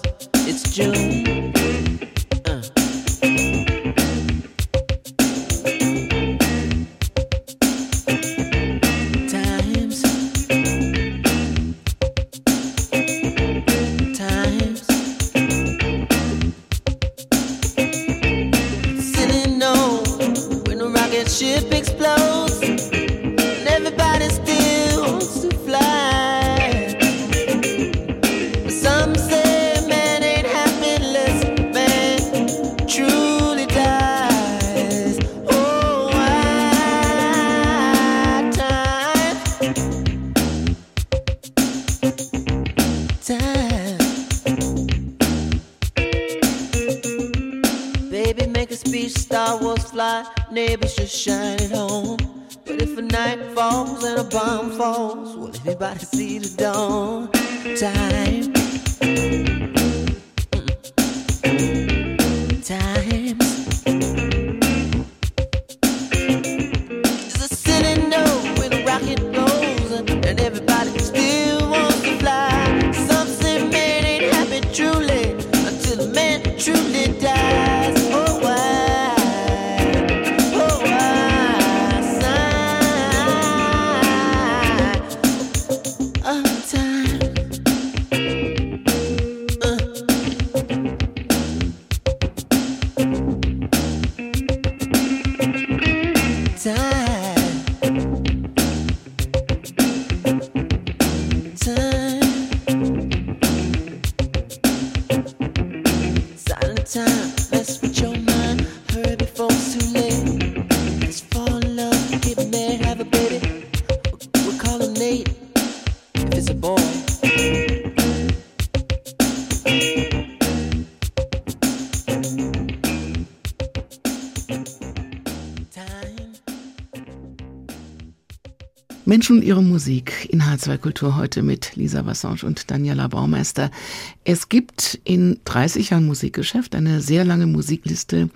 Menschen und ihre Musik in H2 Kultur heute mit Lisa Bassange und Daniela Baumeister. Es gibt in 30 Jahren Musikgeschäft eine sehr lange Musikliste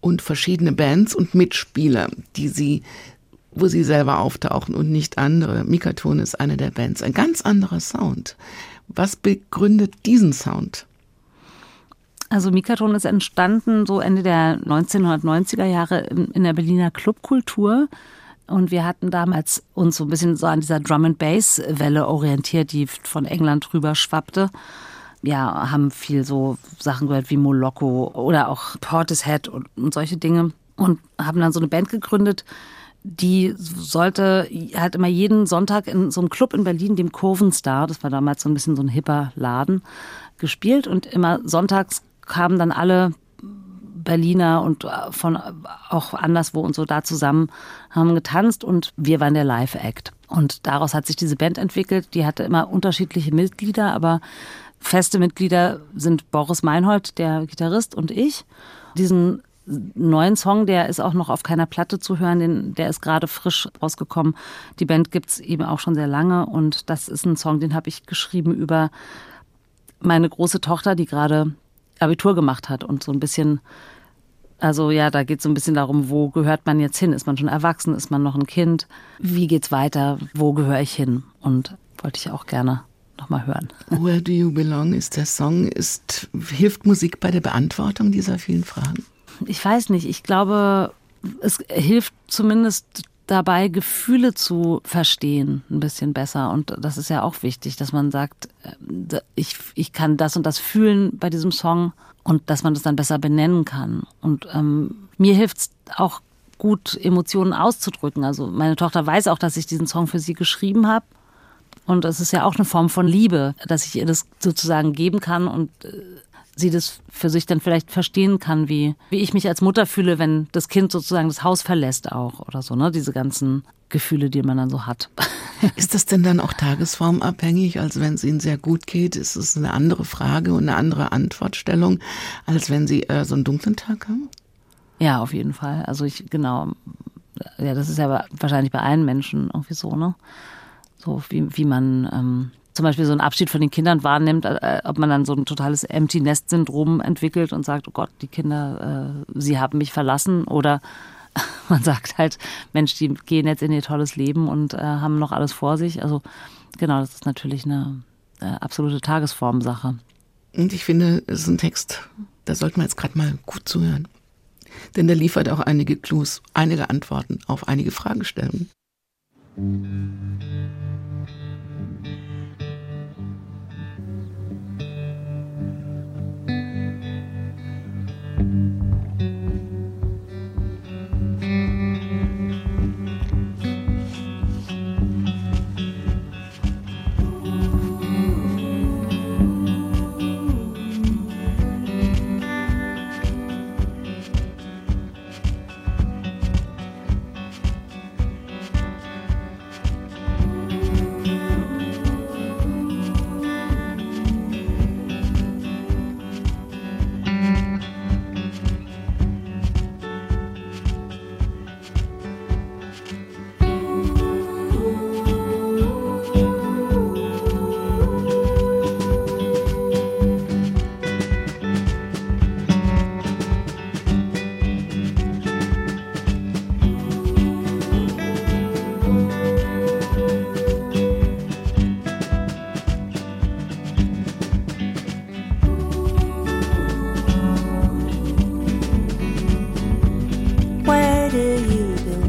und verschiedene Bands und Mitspieler, die sie, wo sie selber auftauchen und nicht andere. Mikaton ist eine der Bands. Ein ganz anderer Sound. Was begründet diesen Sound? Also Mikaton ist entstanden so Ende der 1990er Jahre in in der Berliner Clubkultur. Und wir hatten damals uns so ein bisschen so an dieser Drum and Bass Welle orientiert, die von England rüber schwappte. Ja, haben viel so Sachen gehört wie Moloko oder auch Portishead und, und solche Dinge. Und haben dann so eine Band gegründet, die sollte halt immer jeden Sonntag in so einem Club in Berlin, dem Kurvenstar, das war damals so ein bisschen so ein hipper Laden, gespielt. Und immer sonntags kamen dann alle Berliner und äh, von auch anderswo und so da zusammen, haben getanzt und wir waren der Live-Act. Und daraus hat sich diese Band entwickelt. Die hatte immer unterschiedliche Mitglieder, aber feste Mitglieder sind Boris Meinhold, der Gitarrist, und ich. Diesen neuen Song, der ist auch noch auf keiner Platte zu hören, den, der ist gerade frisch rausgekommen. Die Band gibt's eben auch schon sehr lange und das ist ein Song, den habe ich geschrieben über meine große Tochter, die gerade Abitur gemacht hat und so ein bisschen, also ja, da geht es so ein bisschen darum, wo gehört man jetzt hin? Ist man schon erwachsen? Ist man noch ein Kind? Wie geht's weiter? Wo gehöre ich hin? Und wollte ich auch gerne nochmal hören. Where Do You Belong ist der Song. Ist, hilft Musik bei der Beantwortung dieser vielen Fragen? Ich weiß nicht. Ich glaube, es hilft zumindest dabei, Gefühle zu verstehen, ein bisschen besser. Und das ist ja auch wichtig, dass man sagt, äh, ich, ich kann das und das fühlen bei diesem Song und dass man das dann besser benennen kann. Und ähm, mir hilft es auch gut, Emotionen auszudrücken. Also meine Tochter weiß auch, dass ich diesen Song für sie geschrieben habe. Und es ist ja auch eine Form von Liebe, dass ich ihr das sozusagen geben kann und äh, sie das für sich dann vielleicht verstehen kann, wie, wie ich mich als Mutter fühle, wenn das Kind sozusagen das Haus verlässt auch oder so, ne? Diese ganzen Gefühle, die man dann so hat. Ist das denn dann auch tagesformabhängig? Also wenn es Ihnen sehr gut geht, ist es eine andere Frage und eine andere Antwortstellung, als wenn Sie äh, so einen dunklen Tag haben? Ja, auf jeden Fall. Also ich, genau, ja, das ist ja wahrscheinlich bei allen Menschen irgendwie so, ne? So wie, wie man ähm, zum Beispiel so einen Abschied von den Kindern wahrnimmt, äh, ob man dann so ein totales Empty Nest Syndrom entwickelt und sagt, oh Gott, die Kinder, äh, sie haben mich verlassen oder man sagt halt, Mensch, die gehen jetzt in ihr tolles Leben und äh, haben noch alles vor sich. Also genau, das ist natürlich eine äh, absolute Tagesformsache. Und ich finde, es ist ein Text, da sollten wir jetzt gerade mal gut zuhören. Denn der liefert auch einige Clues, einige Antworten auf einige Fragestellungen.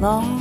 You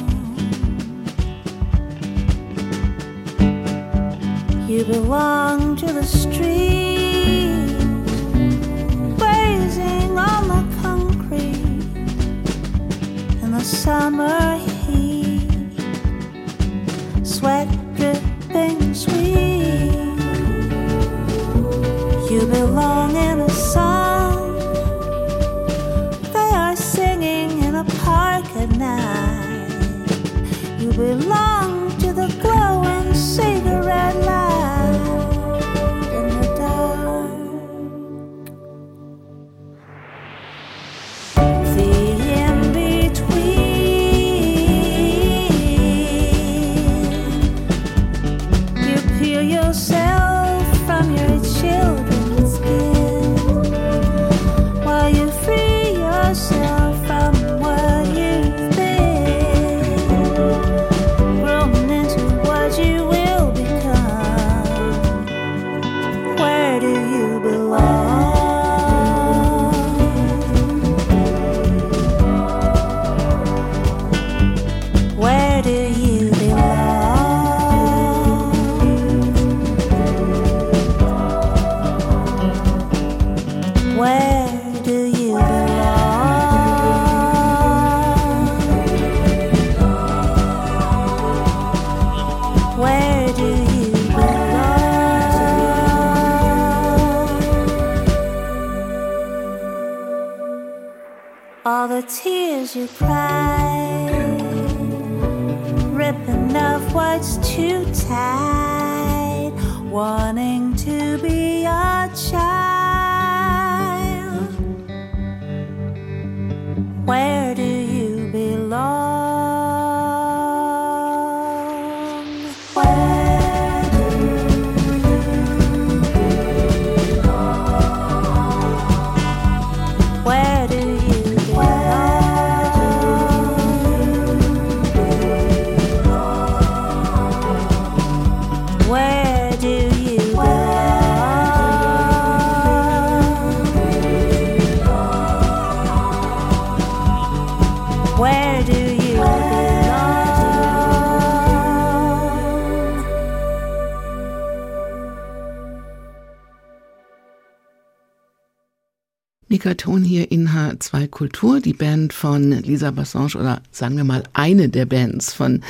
Mikaton hier in H2 Kultur, die Band von Lisa Bassange oder sagen wir mal eine der Bands von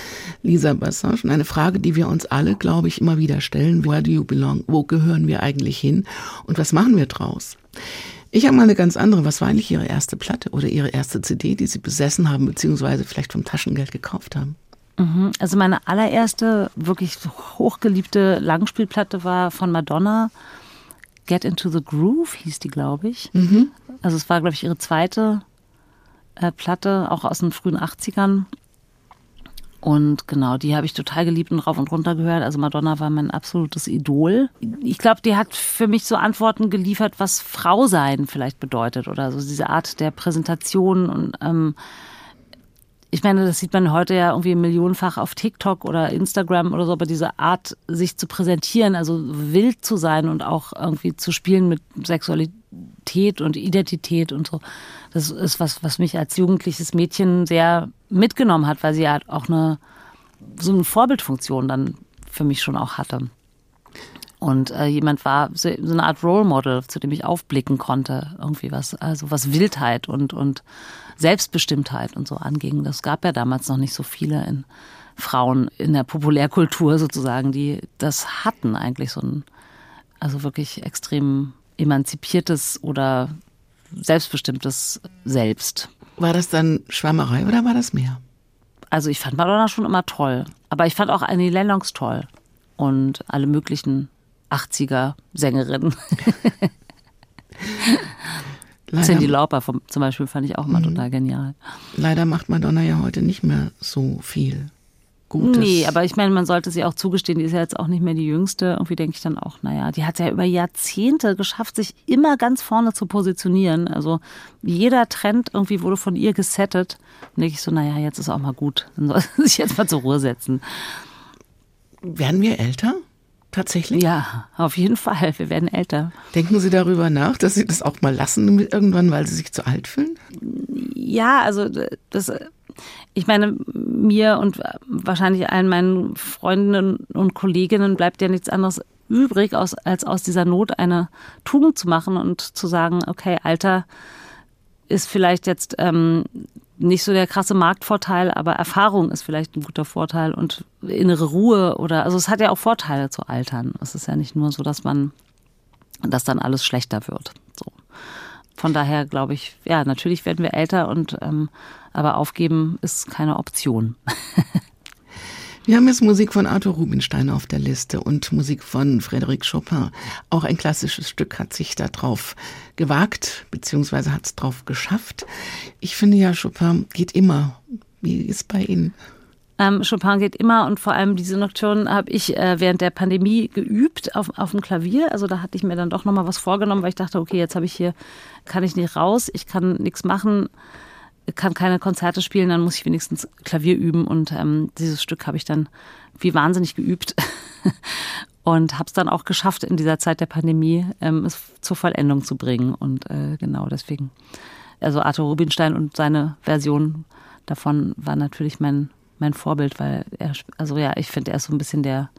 Lisa Bassange. Und eine Frage, die wir uns alle, glaube ich, immer wieder stellen. Where do you belong? Wo gehören wir eigentlich hin? Und was machen wir draus? Ich habe mal eine ganz andere. Was war eigentlich Ihre erste Platte oder Ihre erste CD, die Sie besessen haben, beziehungsweise vielleicht vom Taschengeld gekauft haben? Mhm. Also meine allererste wirklich hochgeliebte Langspielplatte war von Madonna. Get Into the Groove hieß die, glaube ich. Also es war, glaube ich, ihre zweite äh, Platte, auch aus den frühen 80ern. Und genau, die habe ich total geliebt und rauf und runter gehört. Also Madonna war mein absolutes Idol. Ich glaube, die hat für mich so Antworten geliefert, was Frau sein vielleicht bedeutet oder so diese Art der Präsentation und ähm, ich meine, das sieht man heute ja irgendwie millionenfach auf TikTok oder Instagram oder so, aber diese Art, sich zu präsentieren, also wild zu sein und auch irgendwie zu spielen mit Sexualität und Identität und so, das ist was, was mich als jugendliches Mädchen sehr mitgenommen hat, weil sie ja auch eine, so eine Vorbildfunktion dann für mich schon auch hatte. Und äh, jemand war so, so eine Art Role Model, zu dem ich aufblicken konnte, irgendwie was, also was Wildheit und, und Selbstbestimmtheit und so anging. Das gab ja damals noch nicht so viele in Frauen in der Populärkultur sozusagen, die das hatten eigentlich so ein, also wirklich extrem emanzipiertes oder selbstbestimmtes Selbst. War das dann Schwärmerei oder war das mehr? Also ich fand Madonna schon immer toll, aber ich fand auch Annie Lennox toll und alle möglichen 80er Sängerinnen. Leider, Cindy Lauper vom, zum Beispiel fand ich auch immer mhm. total genial. Leider macht Madonna ja heute nicht mehr so viel Gutes. Nee, aber ich meine, man sollte sie auch zugestehen, die ist ja jetzt auch nicht mehr die Jüngste. Irgendwie denke ich dann auch, naja, die hat ja über Jahrzehnte geschafft, sich immer ganz vorne zu positionieren. Also jeder Trend irgendwie wurde von ihr gesettet. Und denke ich so, naja, jetzt ist auch mal gut. Dann soll sie sich jetzt mal zur Ruhe setzen. Werden wir älter? Tatsächlich? Ja, auf jeden Fall. Wir werden älter. Denken Sie darüber nach, dass Sie das auch mal lassen irgendwann, weil Sie sich zu alt fühlen? Ja, also das, ich meine, mir und wahrscheinlich allen meinen Freundinnen und Kolleginnen bleibt ja nichts anderes übrig, als aus dieser Not eine Tugend zu machen und zu sagen, okay, Alter ist vielleicht jetzt ähm, nicht so der krasse Marktvorteil, aber Erfahrung ist vielleicht ein guter Vorteil und innere Ruhe oder, also es hat ja auch Vorteile zu altern. Es ist ja nicht nur so, dass man, dass dann alles schlechter wird. So. Von daher glaube ich, ja, natürlich werden wir älter und, ähm, aber aufgeben ist keine Option. Wir haben jetzt Musik von Arthur Rubinstein auf der Liste und Musik von Frédéric Chopin. Auch ein klassisches Stück hat sich da drauf gewagt, beziehungsweise hat es drauf geschafft. Ich finde ja, Chopin geht immer. Wie ist bei Ihnen? Ähm, Chopin geht immer und vor allem diese Nocturnen habe ich äh, während der Pandemie geübt auf, auf dem Klavier. Also da hatte ich mir dann doch nochmal was vorgenommen, weil ich dachte, okay, jetzt habe ich hier, kann ich nicht raus, ich kann nichts machen kann keine Konzerte spielen, dann muss ich wenigstens Klavier üben. Und ähm, dieses Stück habe ich dann wie wahnsinnig geübt und habe es dann auch geschafft, in dieser Zeit der Pandemie ähm, es zur Vollendung zu bringen. Und äh, genau deswegen, also Arthur Rubinstein und seine Version davon war natürlich mein, mein Vorbild, weil er, also ja, ich finde, er ist so ein bisschen der,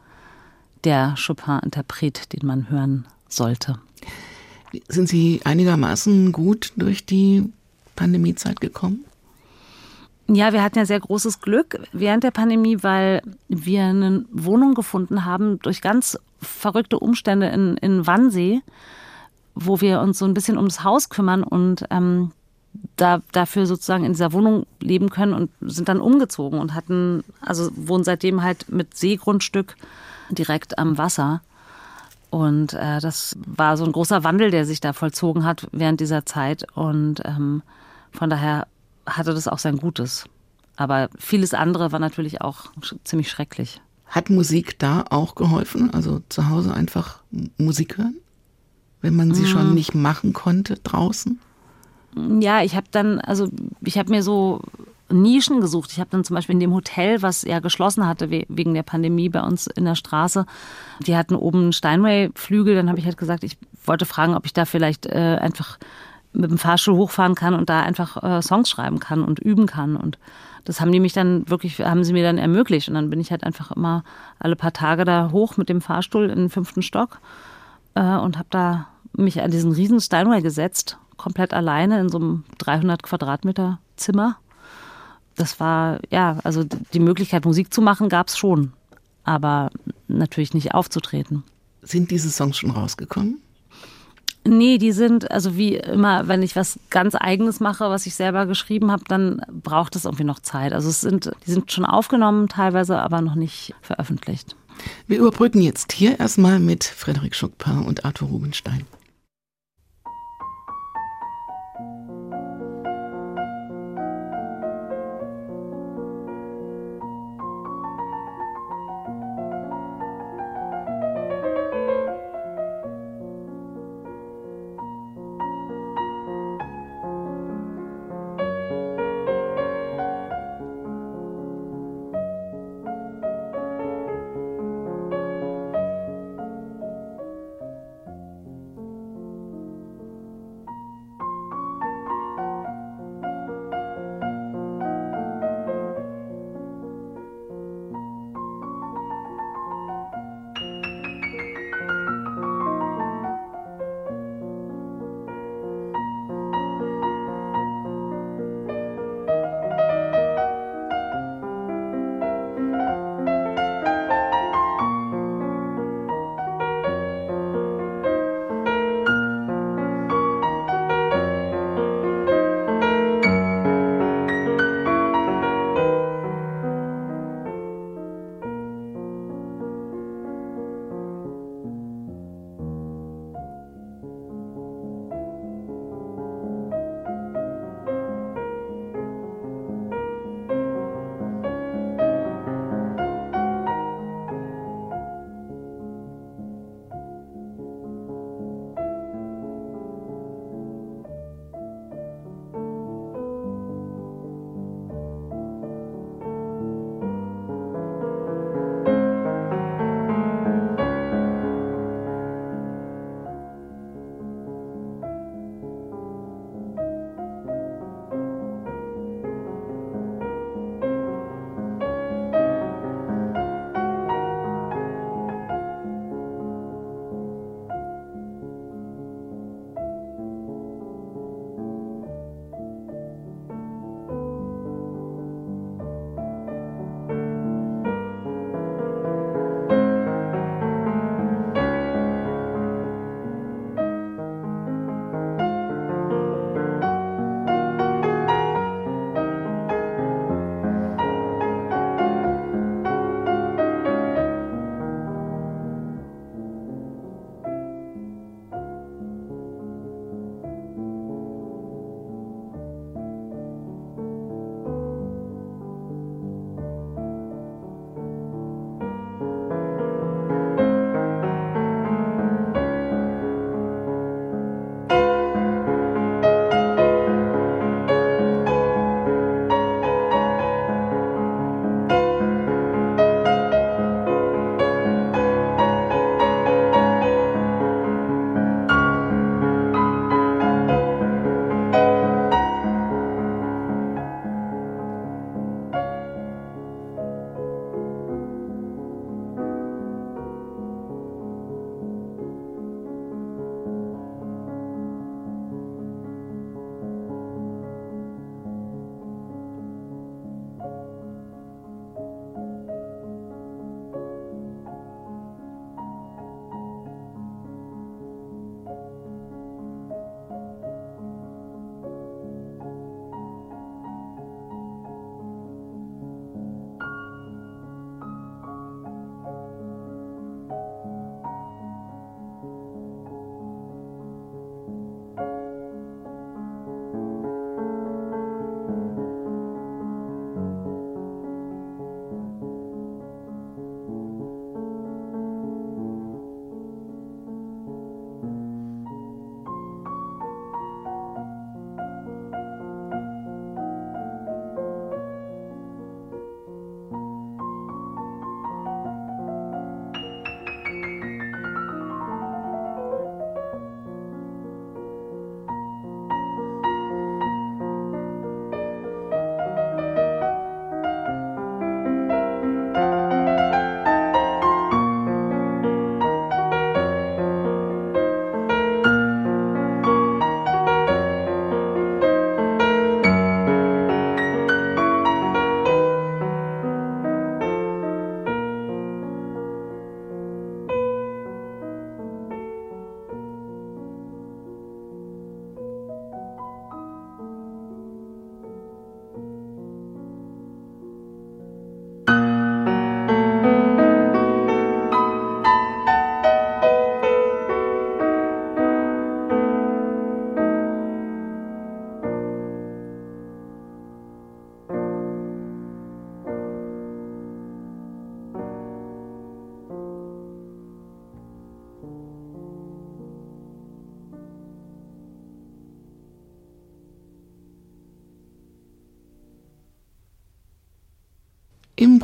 der Chopin-Interpret, den man hören sollte. Sind Sie einigermaßen gut durch die Pandemiezeit gekommen? Ja, wir hatten ja sehr großes Glück während der Pandemie, weil wir eine Wohnung gefunden haben durch ganz verrückte Umstände in, in Wannsee, wo wir uns so ein bisschen ums Haus kümmern und ähm, da, dafür sozusagen in dieser Wohnung leben können und sind dann umgezogen und hatten, also wohnen seitdem halt mit Seegrundstück direkt am Wasser. Und äh, das war so ein großer Wandel, der sich da vollzogen hat während dieser Zeit. Und ähm, von daher hatte das auch sein Gutes. Aber vieles andere war natürlich auch ziemlich schrecklich. Hat Musik da auch geholfen? Also zu Hause einfach Musik hören? Wenn man sie mhm. schon nicht machen konnte draußen? Ja, ich habe dann, also ich habe mir so Nischen gesucht. Ich habe dann zum Beispiel in dem Hotel, was ja geschlossen hatte wegen der Pandemie bei uns in der Straße, die hatten oben einen Steinway-Flügel. Dann habe ich halt gesagt, ich wollte fragen, ob ich da vielleicht äh, einfach mit dem Fahrstuhl hochfahren kann und da einfach äh, Songs schreiben kann und üben kann. Und das haben die mich dann wirklich, haben sie mir dann ermöglicht. Und dann bin ich halt einfach immer alle paar Tage da hoch mit dem Fahrstuhl in den fünften Stock äh, und habe da mich an diesen riesen Steinway gesetzt, komplett alleine in so einem 300 Quadratmeter Zimmer. Das war, ja, also die Möglichkeit, Musik zu machen, gab es schon, aber natürlich nicht aufzutreten. Sind diese Songs schon rausgekommen? Nee, die sind, also wie immer, wenn ich was ganz Eigenes mache, was ich selber geschrieben habe, dann braucht es irgendwie noch Zeit. Also es sind, die sind schon aufgenommen teilweise, aber noch nicht veröffentlicht. Wir überbrücken jetzt hier erstmal mit Frederik Chopin und Arthur Rubinstein.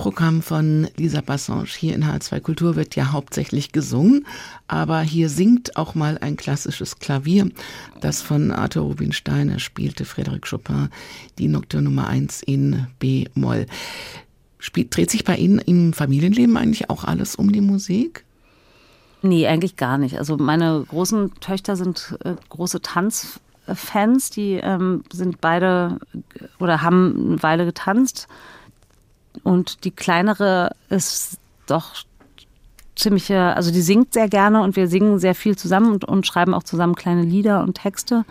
Programm von Lisa Bassange hier in H2 Kultur wird ja hauptsächlich gesungen, aber hier singt auch mal ein klassisches Klavier, das von Arthur Rubinstein spielte Frédéric Chopin die Nocturne Nummer 1 in B-Moll. Dreht sich bei Ihnen im Familienleben eigentlich auch alles um die Musik? Nee, eigentlich gar nicht. Also meine großen Töchter sind äh, große Tanzfans, die ähm, sind beide oder haben eine Weile getanzt und die kleinere ist doch ziemliche, also die singt sehr gerne und wir singen sehr viel zusammen und, und schreiben auch zusammen kleine Lieder und Texte.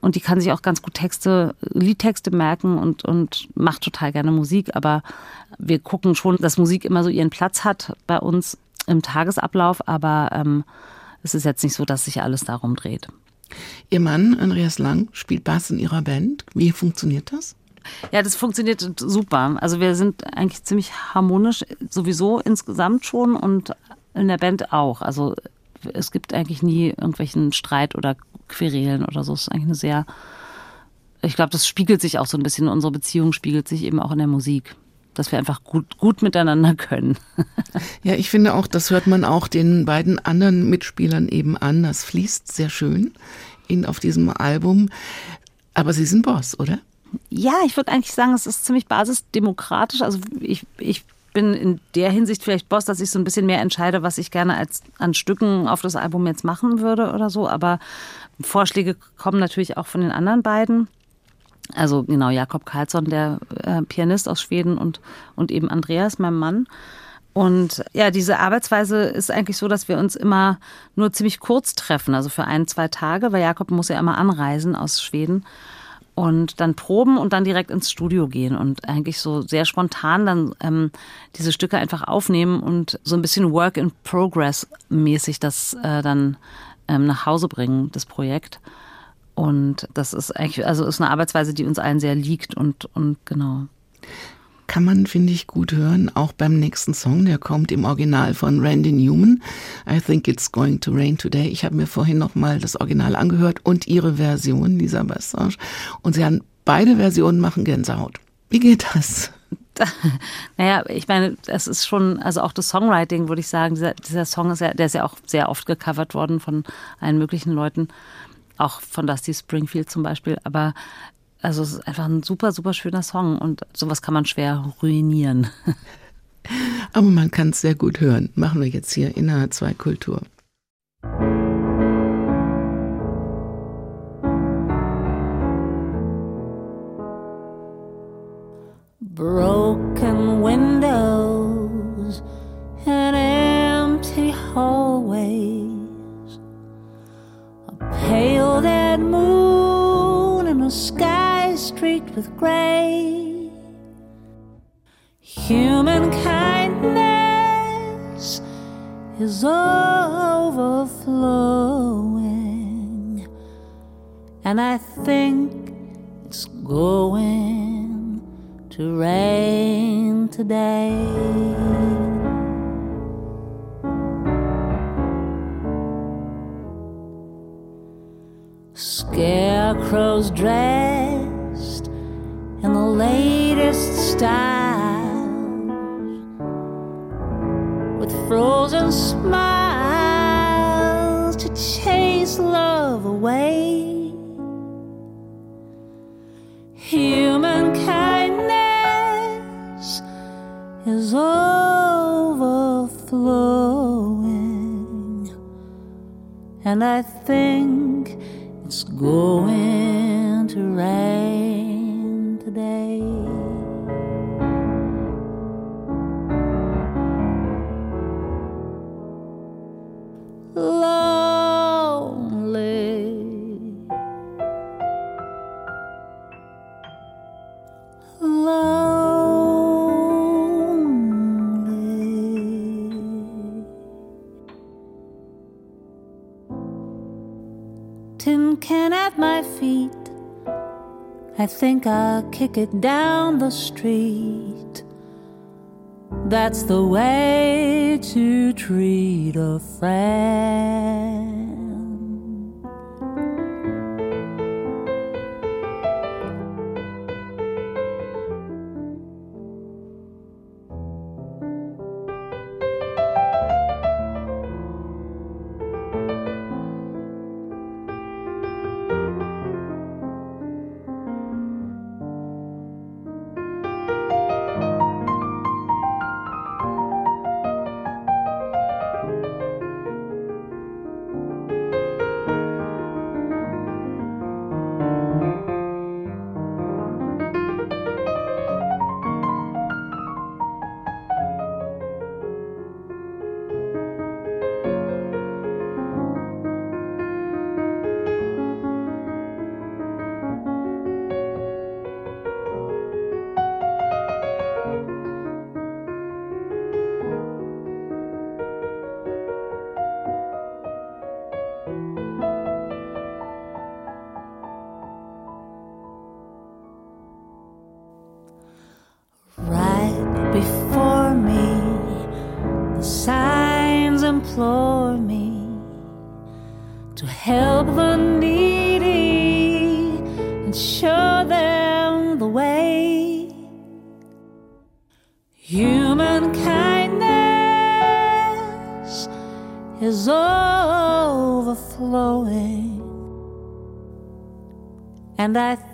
Und die kann sich auch ganz gut Texte, Liedtexte merken und, und macht total gerne Musik. Aber wir gucken schon, dass Musik immer so ihren Platz hat bei uns im Tagesablauf. Aber ähm, es ist jetzt nicht so, dass sich alles darum dreht. Ihr Mann, Andreas Lang, spielt Bass in Ihrer Band. Wie funktioniert das? Ja, das funktioniert super. Also wir sind eigentlich ziemlich harmonisch, sowieso insgesamt schon und in der Band auch. Also es gibt eigentlich nie irgendwelchen Streit oder Querelen oder so. Es ist eigentlich eine sehr, ich glaube, das spiegelt sich auch so ein bisschen, unsere Beziehung spiegelt sich eben auch in der Musik dass wir einfach gut, gut miteinander können. ja, ich finde auch, das hört man auch den beiden anderen Mitspielern eben an. Das fließt sehr schön in, auf diesem Album. Aber Sie sind Boss, oder? Ja, ich würde eigentlich sagen, es ist ziemlich basisdemokratisch. Also ich, ich bin in der Hinsicht vielleicht Boss, dass ich so ein bisschen mehr entscheide, was ich gerne als an Stücken auf das Album jetzt machen würde oder so. Aber Vorschläge kommen natürlich auch von den anderen beiden. Also genau, Jakob Karlsson, der äh, Pianist aus Schweden und, und eben Andreas, mein Mann. Und ja, diese Arbeitsweise ist eigentlich so, dass wir uns immer nur ziemlich kurz treffen, also für ein, zwei Tage, weil Jakob muss ja immer anreisen aus Schweden und dann proben und dann direkt ins Studio gehen und eigentlich so sehr spontan dann ähm, diese Stücke einfach aufnehmen und so ein bisschen Work in Progress mäßig das äh, dann ähm, nach Hause bringen, das Projekt. Und das ist eigentlich, also ist eine Arbeitsweise, die uns allen sehr liegt und, und genau kann man, finde ich, gut hören, auch beim nächsten Song, der kommt im Original von Randy Newman. I think it's going to rain today. Ich habe mir vorhin nochmal das Original angehört und ihre Version, Lisa Bassange. Und sie haben beide Versionen machen Gänsehaut. Wie geht das? Naja, ich meine, das ist schon, also auch das Songwriting, würde ich sagen, dieser, dieser Song ist ja, der ist ja auch sehr oft gecovert worden von allen möglichen Leuten auch von Dusty Springfield zum Beispiel. Aber also es ist einfach ein super, super schöner Song und sowas kann man schwer ruinieren. Aber man kann es sehr gut hören. Machen wir jetzt hier in H2 Kultur. Broken windows and empty hallways, a pale dead moon in a sky streaked with gray. Human kindness is overflowing, and I think it's going to rain today. Scarecrows dress in the latest style with frozen smiles to chase love away. Human kindness is overflowing, and I think it's going to rain today. Lonely. I think I'll kick it down the street. That's the way to treat a friend. And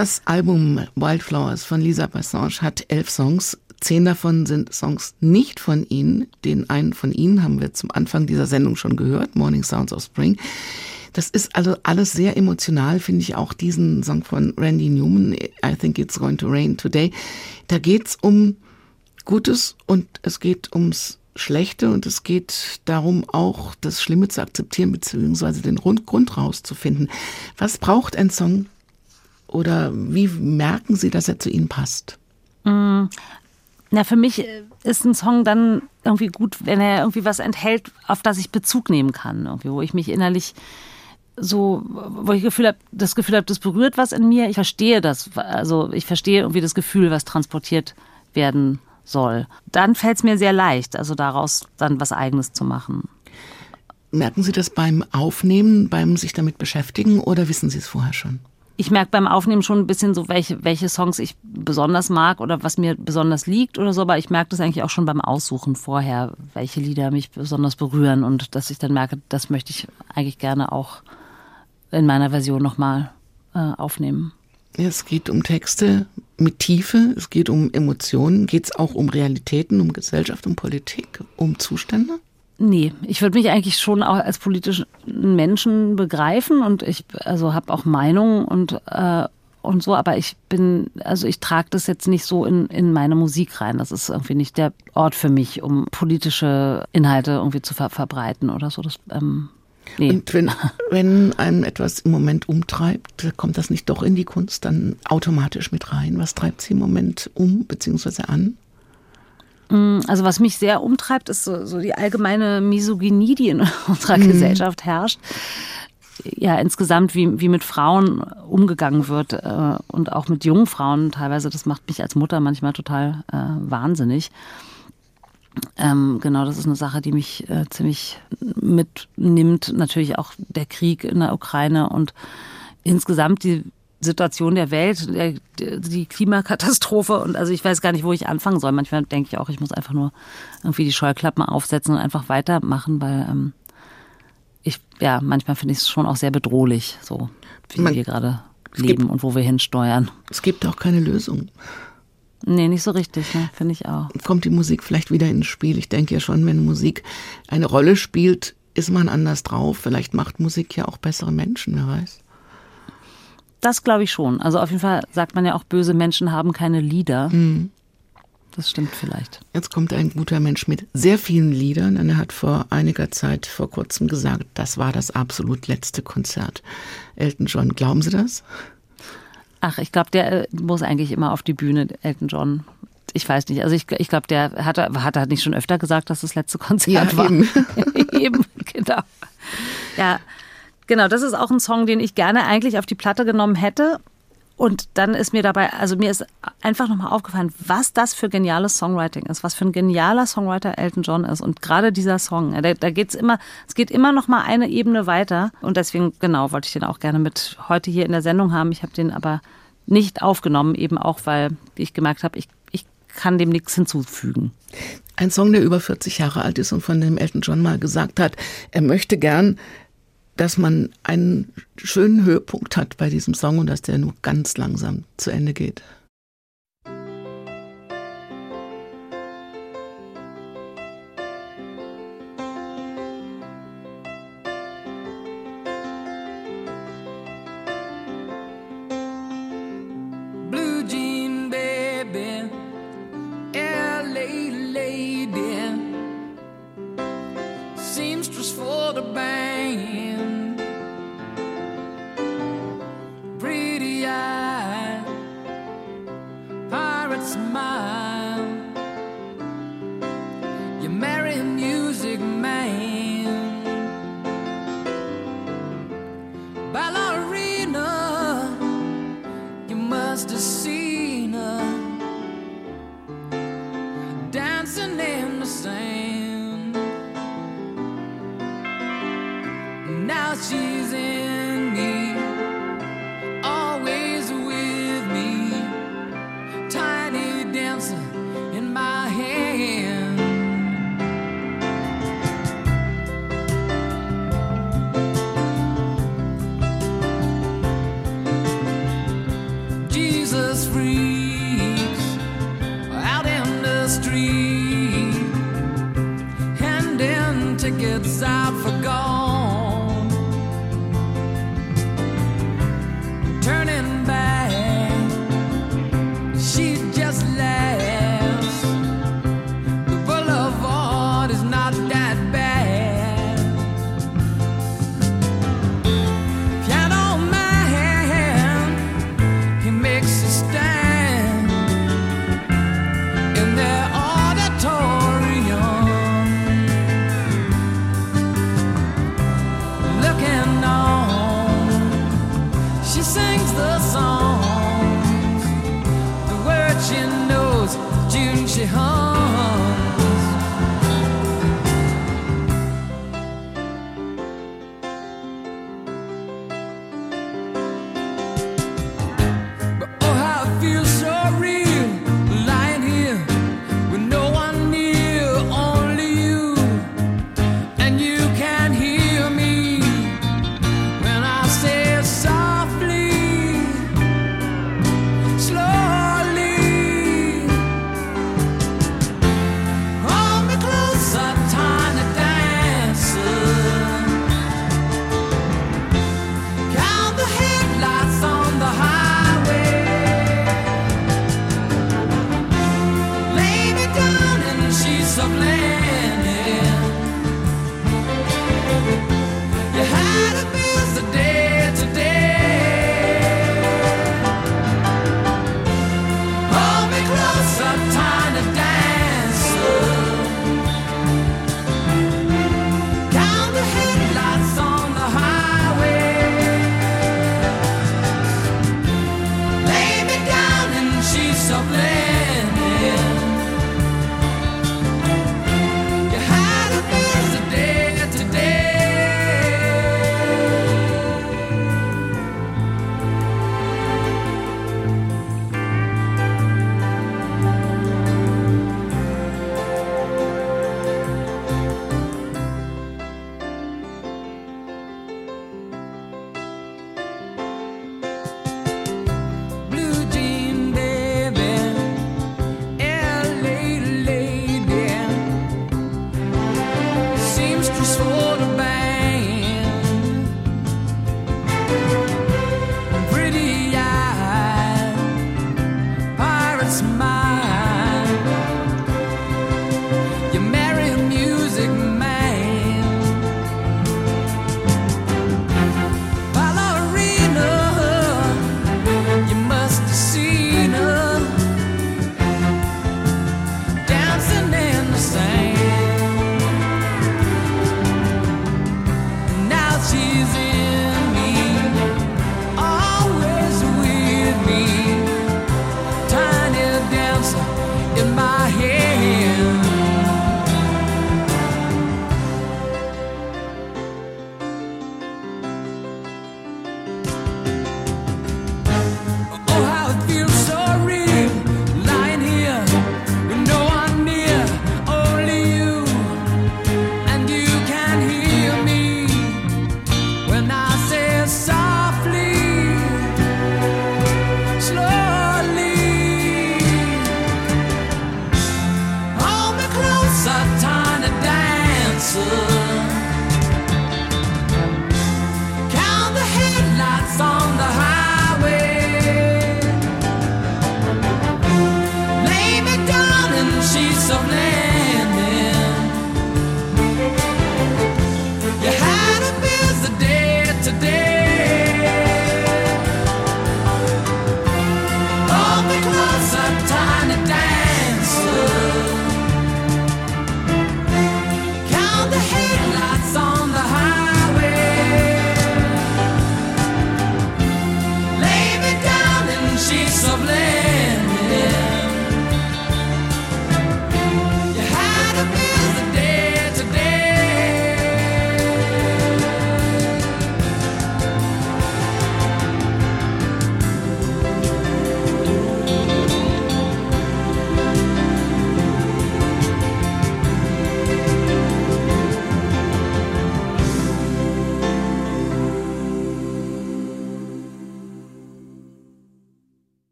Das Album Wildflowers von Lisa Bassange hat elf Songs. Zehn davon sind Songs nicht von Ihnen. Den einen von Ihnen haben wir zum Anfang dieser Sendung schon gehört, Morning Sounds of Spring. Das ist also alles sehr emotional, finde ich auch diesen Song von Randy Newman, I Think It's Going to Rain Today. Da geht's um Gutes und es geht ums Schlechte und es geht darum, auch das Schlimme zu akzeptieren, beziehungsweise den Grund rauszufinden. Was braucht ein Song, oder wie merken Sie, dass er zu Ihnen passt? Mm, na, für mich ist ein Song dann irgendwie gut, wenn er irgendwie was enthält, auf das ich Bezug nehmen kann, irgendwie, wo ich mich innerlich so, wo ich Gefühl hab, das Gefühl habe, das berührt was in mir. Ich verstehe das, also ich verstehe irgendwie das Gefühl, was transportiert werden soll. Dann fällt es mir sehr leicht, also daraus dann was Eigenes zu machen. Merken Sie das beim Aufnehmen, beim sich damit beschäftigen oder wissen Sie es vorher schon? Ich merke beim Aufnehmen schon ein bisschen so, welche, welche Songs ich besonders mag oder was mir besonders liegt oder so, aber ich merke das eigentlich auch schon beim Aussuchen vorher, welche Lieder mich besonders berühren und dass ich dann merke, das möchte ich eigentlich gerne auch in meiner Version nochmal äh, aufnehmen. Es geht um Texte mit Tiefe, es geht um Emotionen, geht es auch um Realitäten, um Gesellschaft, um Politik, um Zustände? Nee, ich würde mich eigentlich schon auch als politischen Menschen begreifen und ich also habe auch Meinungen und äh, und so, aber ich bin, also ich trage das jetzt nicht so in, in meine Musik rein. Das ist irgendwie nicht der Ort für mich, um politische Inhalte irgendwie zu ver verbreiten oder so. Das, ähm, nee. Und wenn, wenn einem etwas im Moment umtreibt, kommt das nicht doch in die Kunst dann automatisch mit rein? Was treibt sie im Moment um bzw. an? Mm, also was mich sehr umtreibt, ist so, so die allgemeine Misogynie, die in unserer mhm. Gesellschaft herrscht. Ja, insgesamt, wie, wie mit Frauen umgegangen wird äh, und auch mit jungen Frauen teilweise, das macht mich als Mutter manchmal total äh, wahnsinnig. Ähm, genau, das ist eine Sache, die mich äh, ziemlich mitnimmt. Natürlich auch der Krieg in der Ukraine und insgesamt die Situation der Welt, der, die Klimakatastrophe und also ich weiß gar nicht, wo ich anfangen soll. Manchmal denke ich auch, ich muss einfach nur irgendwie die Scheuklappen aufsetzen und einfach weitermachen, weil ähm, ich, ja, manchmal finde ich es schon auch sehr bedrohlich, so wie Man, wir gerade leben gibt, und wo wir hinsteuern. Es gibt auch keine Lösung. Nee, nicht so richtig, ne? finde ich auch. Kommt die Musik vielleicht wieder ins Spiel? Ich denke ja schon, wenn Musik eine Rolle spielt, ist man anders drauf. Vielleicht macht Musik ja auch bessere Menschen, wer weiß. Das glaube ich schon. Also auf jeden Fall sagt man ja auch, böse Menschen haben keine Lieder. Mhm. Das stimmt vielleicht. Jetzt kommt ein guter Mensch mit sehr vielen Liedern. Und er hat vor einiger Zeit, vor kurzem gesagt, das war das absolut letzte Konzert. Elton John, glauben Sie das? Ach, ich glaube, der äh, muss eigentlich immer auf die Bühne, Elton John. Ich weiß nicht. Also ich, ich glaube, der hat, hat er nicht schon öfter gesagt, dass das letzte Konzert ja, war. Eben. eben, genau. Ja, Genau, das ist auch ein Song, den ich gerne eigentlich auf die Platte genommen hätte. Und dann ist mir dabei, also mir ist einfach nochmal aufgefallen, was das für geniales Songwriting ist, was für ein genialer Songwriter Elton John ist. Und gerade dieser Song, da, da geht's immer, es geht immer noch mal eine Ebene weiter. Und deswegen, genau, wollte ich den auch gerne mit heute hier in der Sendung haben. Ich habe den aber nicht aufgenommen, eben auch, weil ich gemerkt habe, ich, ich kann dem nichts hinzufügen. Ein Song, der über 40 Jahre alt ist und von dem Elton John mal gesagt hat, er möchte gern dass man einen schönen Höhepunkt hat bei diesem Song und dass der nur ganz langsam zu Ende geht.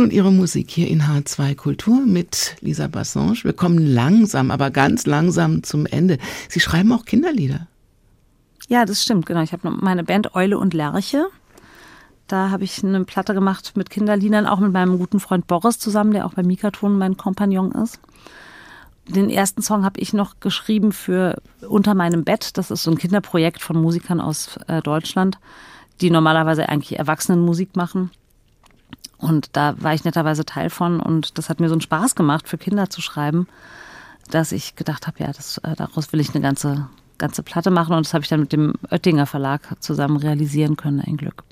Menschen und ihre Musik hier in H2 Kultur mit Lisa Bassange. Wir kommen langsam, aber ganz langsam zum Ende. Sie schreiben auch Kinderlieder. Ja, das stimmt, genau. Ich habe meine Band Eule und Lerche. Da habe ich eine Platte gemacht mit Kinderliedern, auch mit meinem guten Freund Boris zusammen, der auch bei Mikaton mein Kompagnon ist. Den ersten Song habe ich noch geschrieben für Unter meinem Bett. Das ist so ein Kinderprojekt von Musikern aus äh, Deutschland, die normalerweise eigentlich Erwachsenenmusik machen. Und da war ich netterweise Teil von und das hat mir so einen Spaß gemacht, für Kinder zu schreiben, dass ich gedacht habe, ja, das, äh, daraus will ich eine ganze, ganze Platte machen und das habe ich dann mit dem Oettinger Verlag zusammen realisieren können, ein Glück.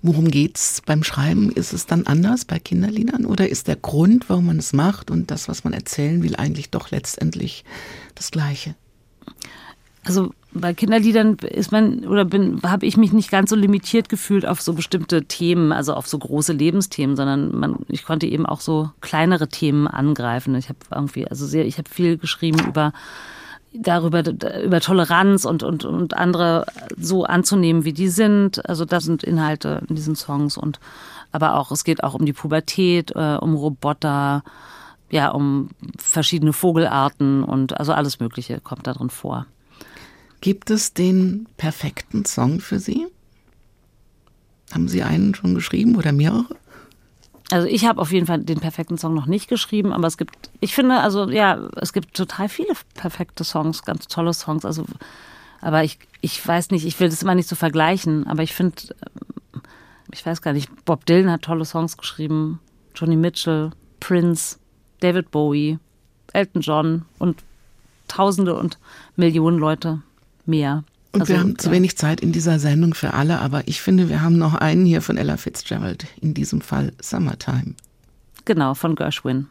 Worum geht's beim Schreiben? Ist es dann anders bei Kinderliedern oder ist der Grund, warum man es macht und das, was man erzählen will, eigentlich doch letztendlich das Gleiche? Also bei Kinderliedern ist man oder bin habe ich mich nicht ganz so limitiert gefühlt auf so bestimmte Themen, also auf so große Lebensthemen, sondern man, ich konnte eben auch so kleinere Themen angreifen. Ich habe irgendwie also sehr ich habe viel geschrieben über darüber über Toleranz und und und andere so anzunehmen, wie die sind. Also das sind Inhalte in diesen Songs und aber auch es geht auch um die Pubertät, äh, um Roboter, ja, um verschiedene Vogelarten und also alles mögliche kommt da drin vor. Gibt es den perfekten Song für Sie? Haben Sie einen schon geschrieben oder mehrere? Also ich habe auf jeden Fall den perfekten Song noch nicht geschrieben, aber es gibt, ich finde, also ja, es gibt total viele perfekte Songs, ganz tolle Songs. Also, aber ich, ich weiß nicht, ich will das immer nicht so vergleichen, aber ich finde, ähm, ich weiß gar nicht, Bob Dylan hat tolle Songs geschrieben, Johnny Mitchell, Prince, David Bowie, Elton John und Tausende und Millionen Leute mehr. Und Also, wir haben zu ja. wenig Zeit in dieser Sendung für alle, aber ich finde, wir haben noch einen hier von Ella Fitzgerald, in diesem Fall Summertime. Genau, von Gershwin.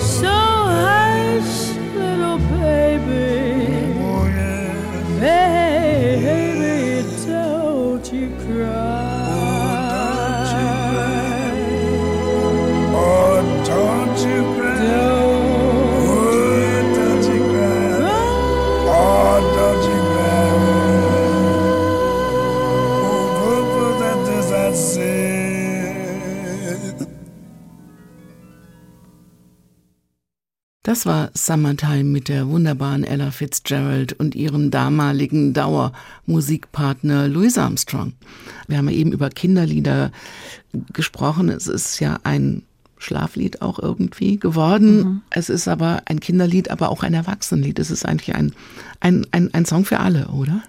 So hush, little baby, baby, Das war Summertime mit der wunderbaren Ella Fitzgerald und ihrem damaligen Dauermusikpartner Louis Armstrong. Wir haben ja eben über Kinderlieder gesprochen. Es ist ja ein Schlaflied auch irgendwie geworden. Es ist aber ein Kinderlied, aber auch ein Erwachsenenlied. Es ist eigentlich ein, ein, ein, ein Song für alle, oder?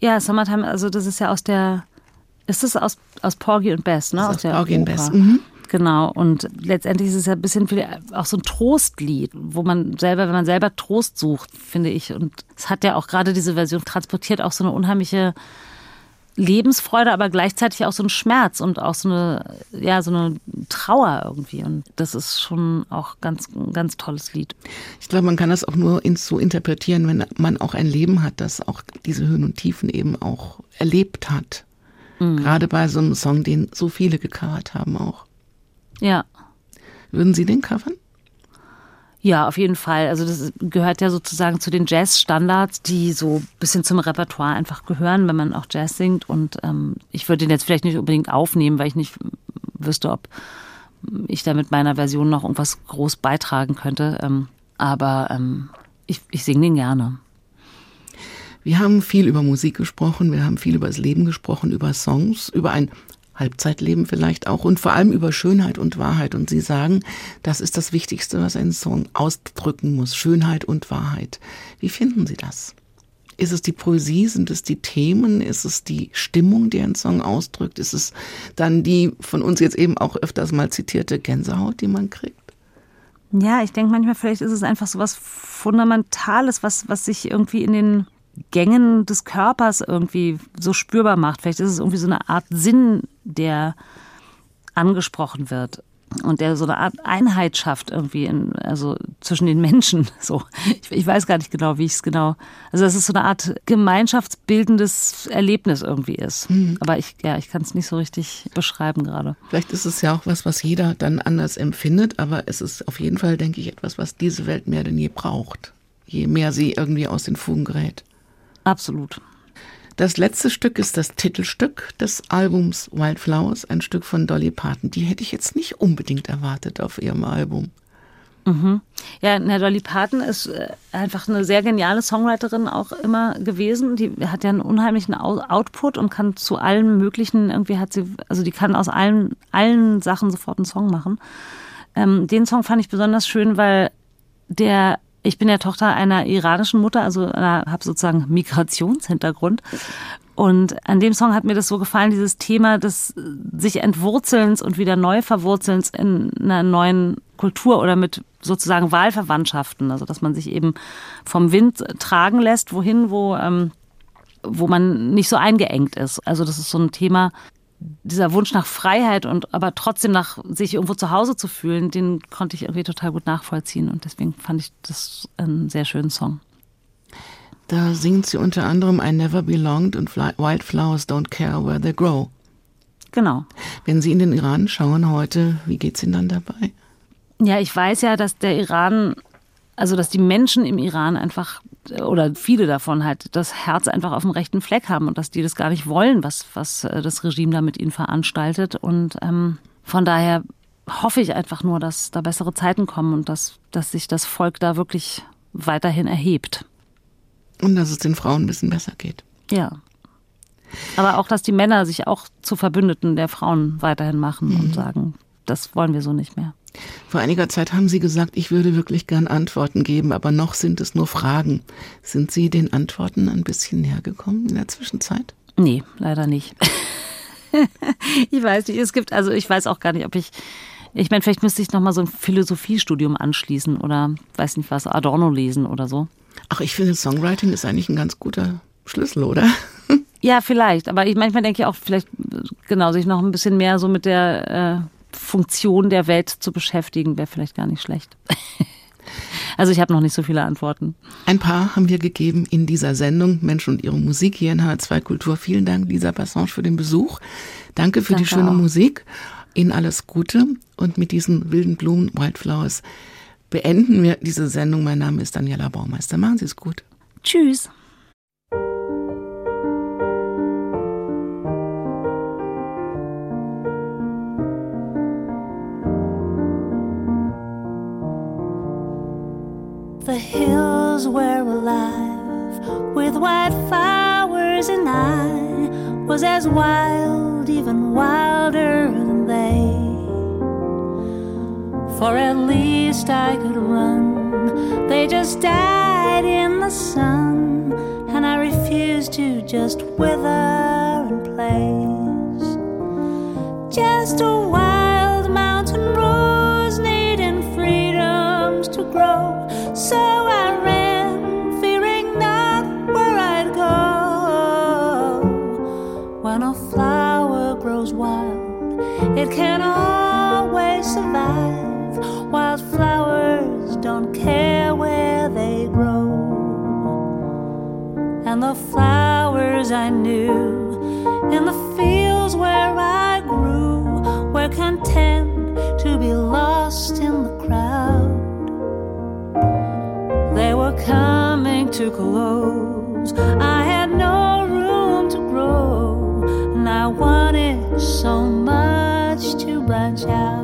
Ja, Summertime, also das ist ja aus der, ist das aus, aus Porgy und Bess, ne? Ist aus der Porgy Oper. Bess, mhm. Genau, und letztendlich ist es ja ein bisschen viel, auch so ein Trostlied, wo man selber, wenn man selber Trost sucht, finde ich. Und es hat ja auch gerade diese Version transportiert auch so eine unheimliche Lebensfreude, aber gleichzeitig auch so einen Schmerz und auch so eine, ja, so eine Trauer irgendwie. Und das ist schon auch ganz, ein ganz tolles Lied. Ich glaube, man kann das auch nur so interpretieren, wenn man auch ein Leben hat, das auch diese Höhen und Tiefen eben auch erlebt hat. Gerade bei so einem Song, den so viele gecovert haben auch. Ja. Würden Sie den covern? Ja, auf jeden Fall. Also das gehört ja sozusagen zu den Jazz-Standards, die so ein bisschen zum Repertoire einfach gehören, wenn man auch Jazz singt. Und ähm, ich würde den jetzt vielleicht nicht unbedingt aufnehmen, weil ich nicht wüsste, ob ich da mit meiner Version noch irgendwas groß beitragen könnte. Ähm, aber ähm, ich, ich singe den gerne. Wir haben viel über Musik gesprochen, wir haben viel über das Leben gesprochen, über Songs, über ein Halbzeitleben vielleicht auch und vor allem über Schönheit und Wahrheit. Und Sie sagen, das ist das Wichtigste, was ein Song ausdrücken muss. Schönheit und Wahrheit. Wie finden Sie das? Ist es die Poesie? Sind es die Themen? Ist es die Stimmung, die ein Song ausdrückt? Ist es dann die von uns jetzt eben auch öfters mal zitierte Gänsehaut, die man kriegt? Ja, ich denke manchmal, vielleicht ist es einfach so was Fundamentales, was, was sich irgendwie in den Gängen des Körpers irgendwie so spürbar macht. Vielleicht ist es irgendwie so eine Art Sinn, der angesprochen wird und der so eine Art Einheit schafft irgendwie in, also zwischen den Menschen. So, ich, ich weiß gar nicht genau, wie ich es genau. Also dass es so eine Art gemeinschaftsbildendes Erlebnis irgendwie ist. Aber ich, ja, ich kann es nicht so richtig beschreiben gerade. Vielleicht ist es ja auch was, was jeder dann anders empfindet, aber es ist auf jeden Fall, denke ich, etwas, was diese Welt mehr denn je braucht. Je mehr sie irgendwie aus den Fugen gerät. Absolut. Das letzte Stück ist das Titelstück des Albums Wildflowers, ein Stück von Dolly Parton. Die hätte ich jetzt nicht unbedingt erwartet auf ihrem Album. Ja, na, Dolly Parton ist äh, einfach eine sehr geniale Songwriterin auch immer gewesen. Die hat ja einen unheimlichen Output und kann zu allen möglichen, irgendwie hat sie, also die kann aus allen, allen Sachen sofort einen Song machen. Ähm, den Song fand ich besonders schön, weil der, ich bin ja Tochter einer iranischen Mutter, also habe sozusagen Migrationshintergrund. Und an dem Song hat mir das so gefallen, dieses Thema des sich Entwurzelns und wieder neu Verwurzelns in einer neuen Kultur oder mit sozusagen Wahlverwandtschaften. Also dass man sich eben vom Wind tragen lässt, wohin, wo ähm, wo man nicht so eingeengt ist. Also das ist so ein Thema, dieser Wunsch nach Freiheit und aber trotzdem nach sich irgendwo zu Hause zu fühlen, den konnte ich irgendwie total gut nachvollziehen und deswegen fand ich das einen sehr schönen Song. Da singt sie unter anderem I Never Belonged und Wildflowers Don't Care Where They Grow. Genau. Wenn Sie in den Iran schauen heute, wie geht's Ihnen dann dabei? Ja, ich weiß ja, dass der Iran, also dass die Menschen im Iran einfach, oder viele davon halt, das Herz einfach auf dem rechten Fleck haben und dass die das gar nicht wollen, was, was äh, das Regime da mit ihnen veranstaltet. Und ähm, von daher hoffe ich einfach nur, dass da bessere Zeiten kommen und dass, dass sich das Volk da wirklich weiterhin erhebt. Und dass es den Frauen ein bisschen besser geht. Ja. Aber auch, dass die Männer sich auch zu Verbündeten der Frauen weiterhin machen und sagen, das wollen wir so nicht mehr. Vor einiger Zeit haben Sie gesagt, ich würde wirklich gern Antworten geben, aber noch sind es nur Fragen. Sind Sie den Antworten ein bisschen näher gekommen in der Zwischenzeit? Nee, leider nicht. ich weiß nicht, es gibt, also ich weiß auch gar nicht, ob ich, ich meine, vielleicht müsste ich nochmal so ein Philosophiestudium anschließen oder weiß nicht was, Adorno lesen oder so. Ach, ich finde, Songwriting ist eigentlich ein ganz guter Schlüssel, oder? Ja, vielleicht, aber ich manchmal denke ich auch, vielleicht, genau, sich noch ein bisschen mehr so mit der äh, Funktion der Welt zu beschäftigen, wäre vielleicht gar nicht schlecht. also ich habe noch nicht so viele Antworten. Ein paar haben wir gegeben in dieser Sendung Menschen und ihre Musik hier in H2 Kultur. Vielen Dank, Lisa Bassange, für den Besuch. Danke für die Danke schöne auch. Musik. Ihnen alles Gute. Und mit diesen wilden Blumen, Wildflowers, beenden wir diese Sendung. Mein Name ist Daniela Baumeister. Machen Sie es gut. Tschüss. The hills were alive with wildflowers, and I was as wild, even wilder than they. For at least I could run. They just died in the sun, and I refused to just wither in place. Just a wild content to be lost in the crowd. Coming to close. I had no room to grow, and I wanted so much to branch out.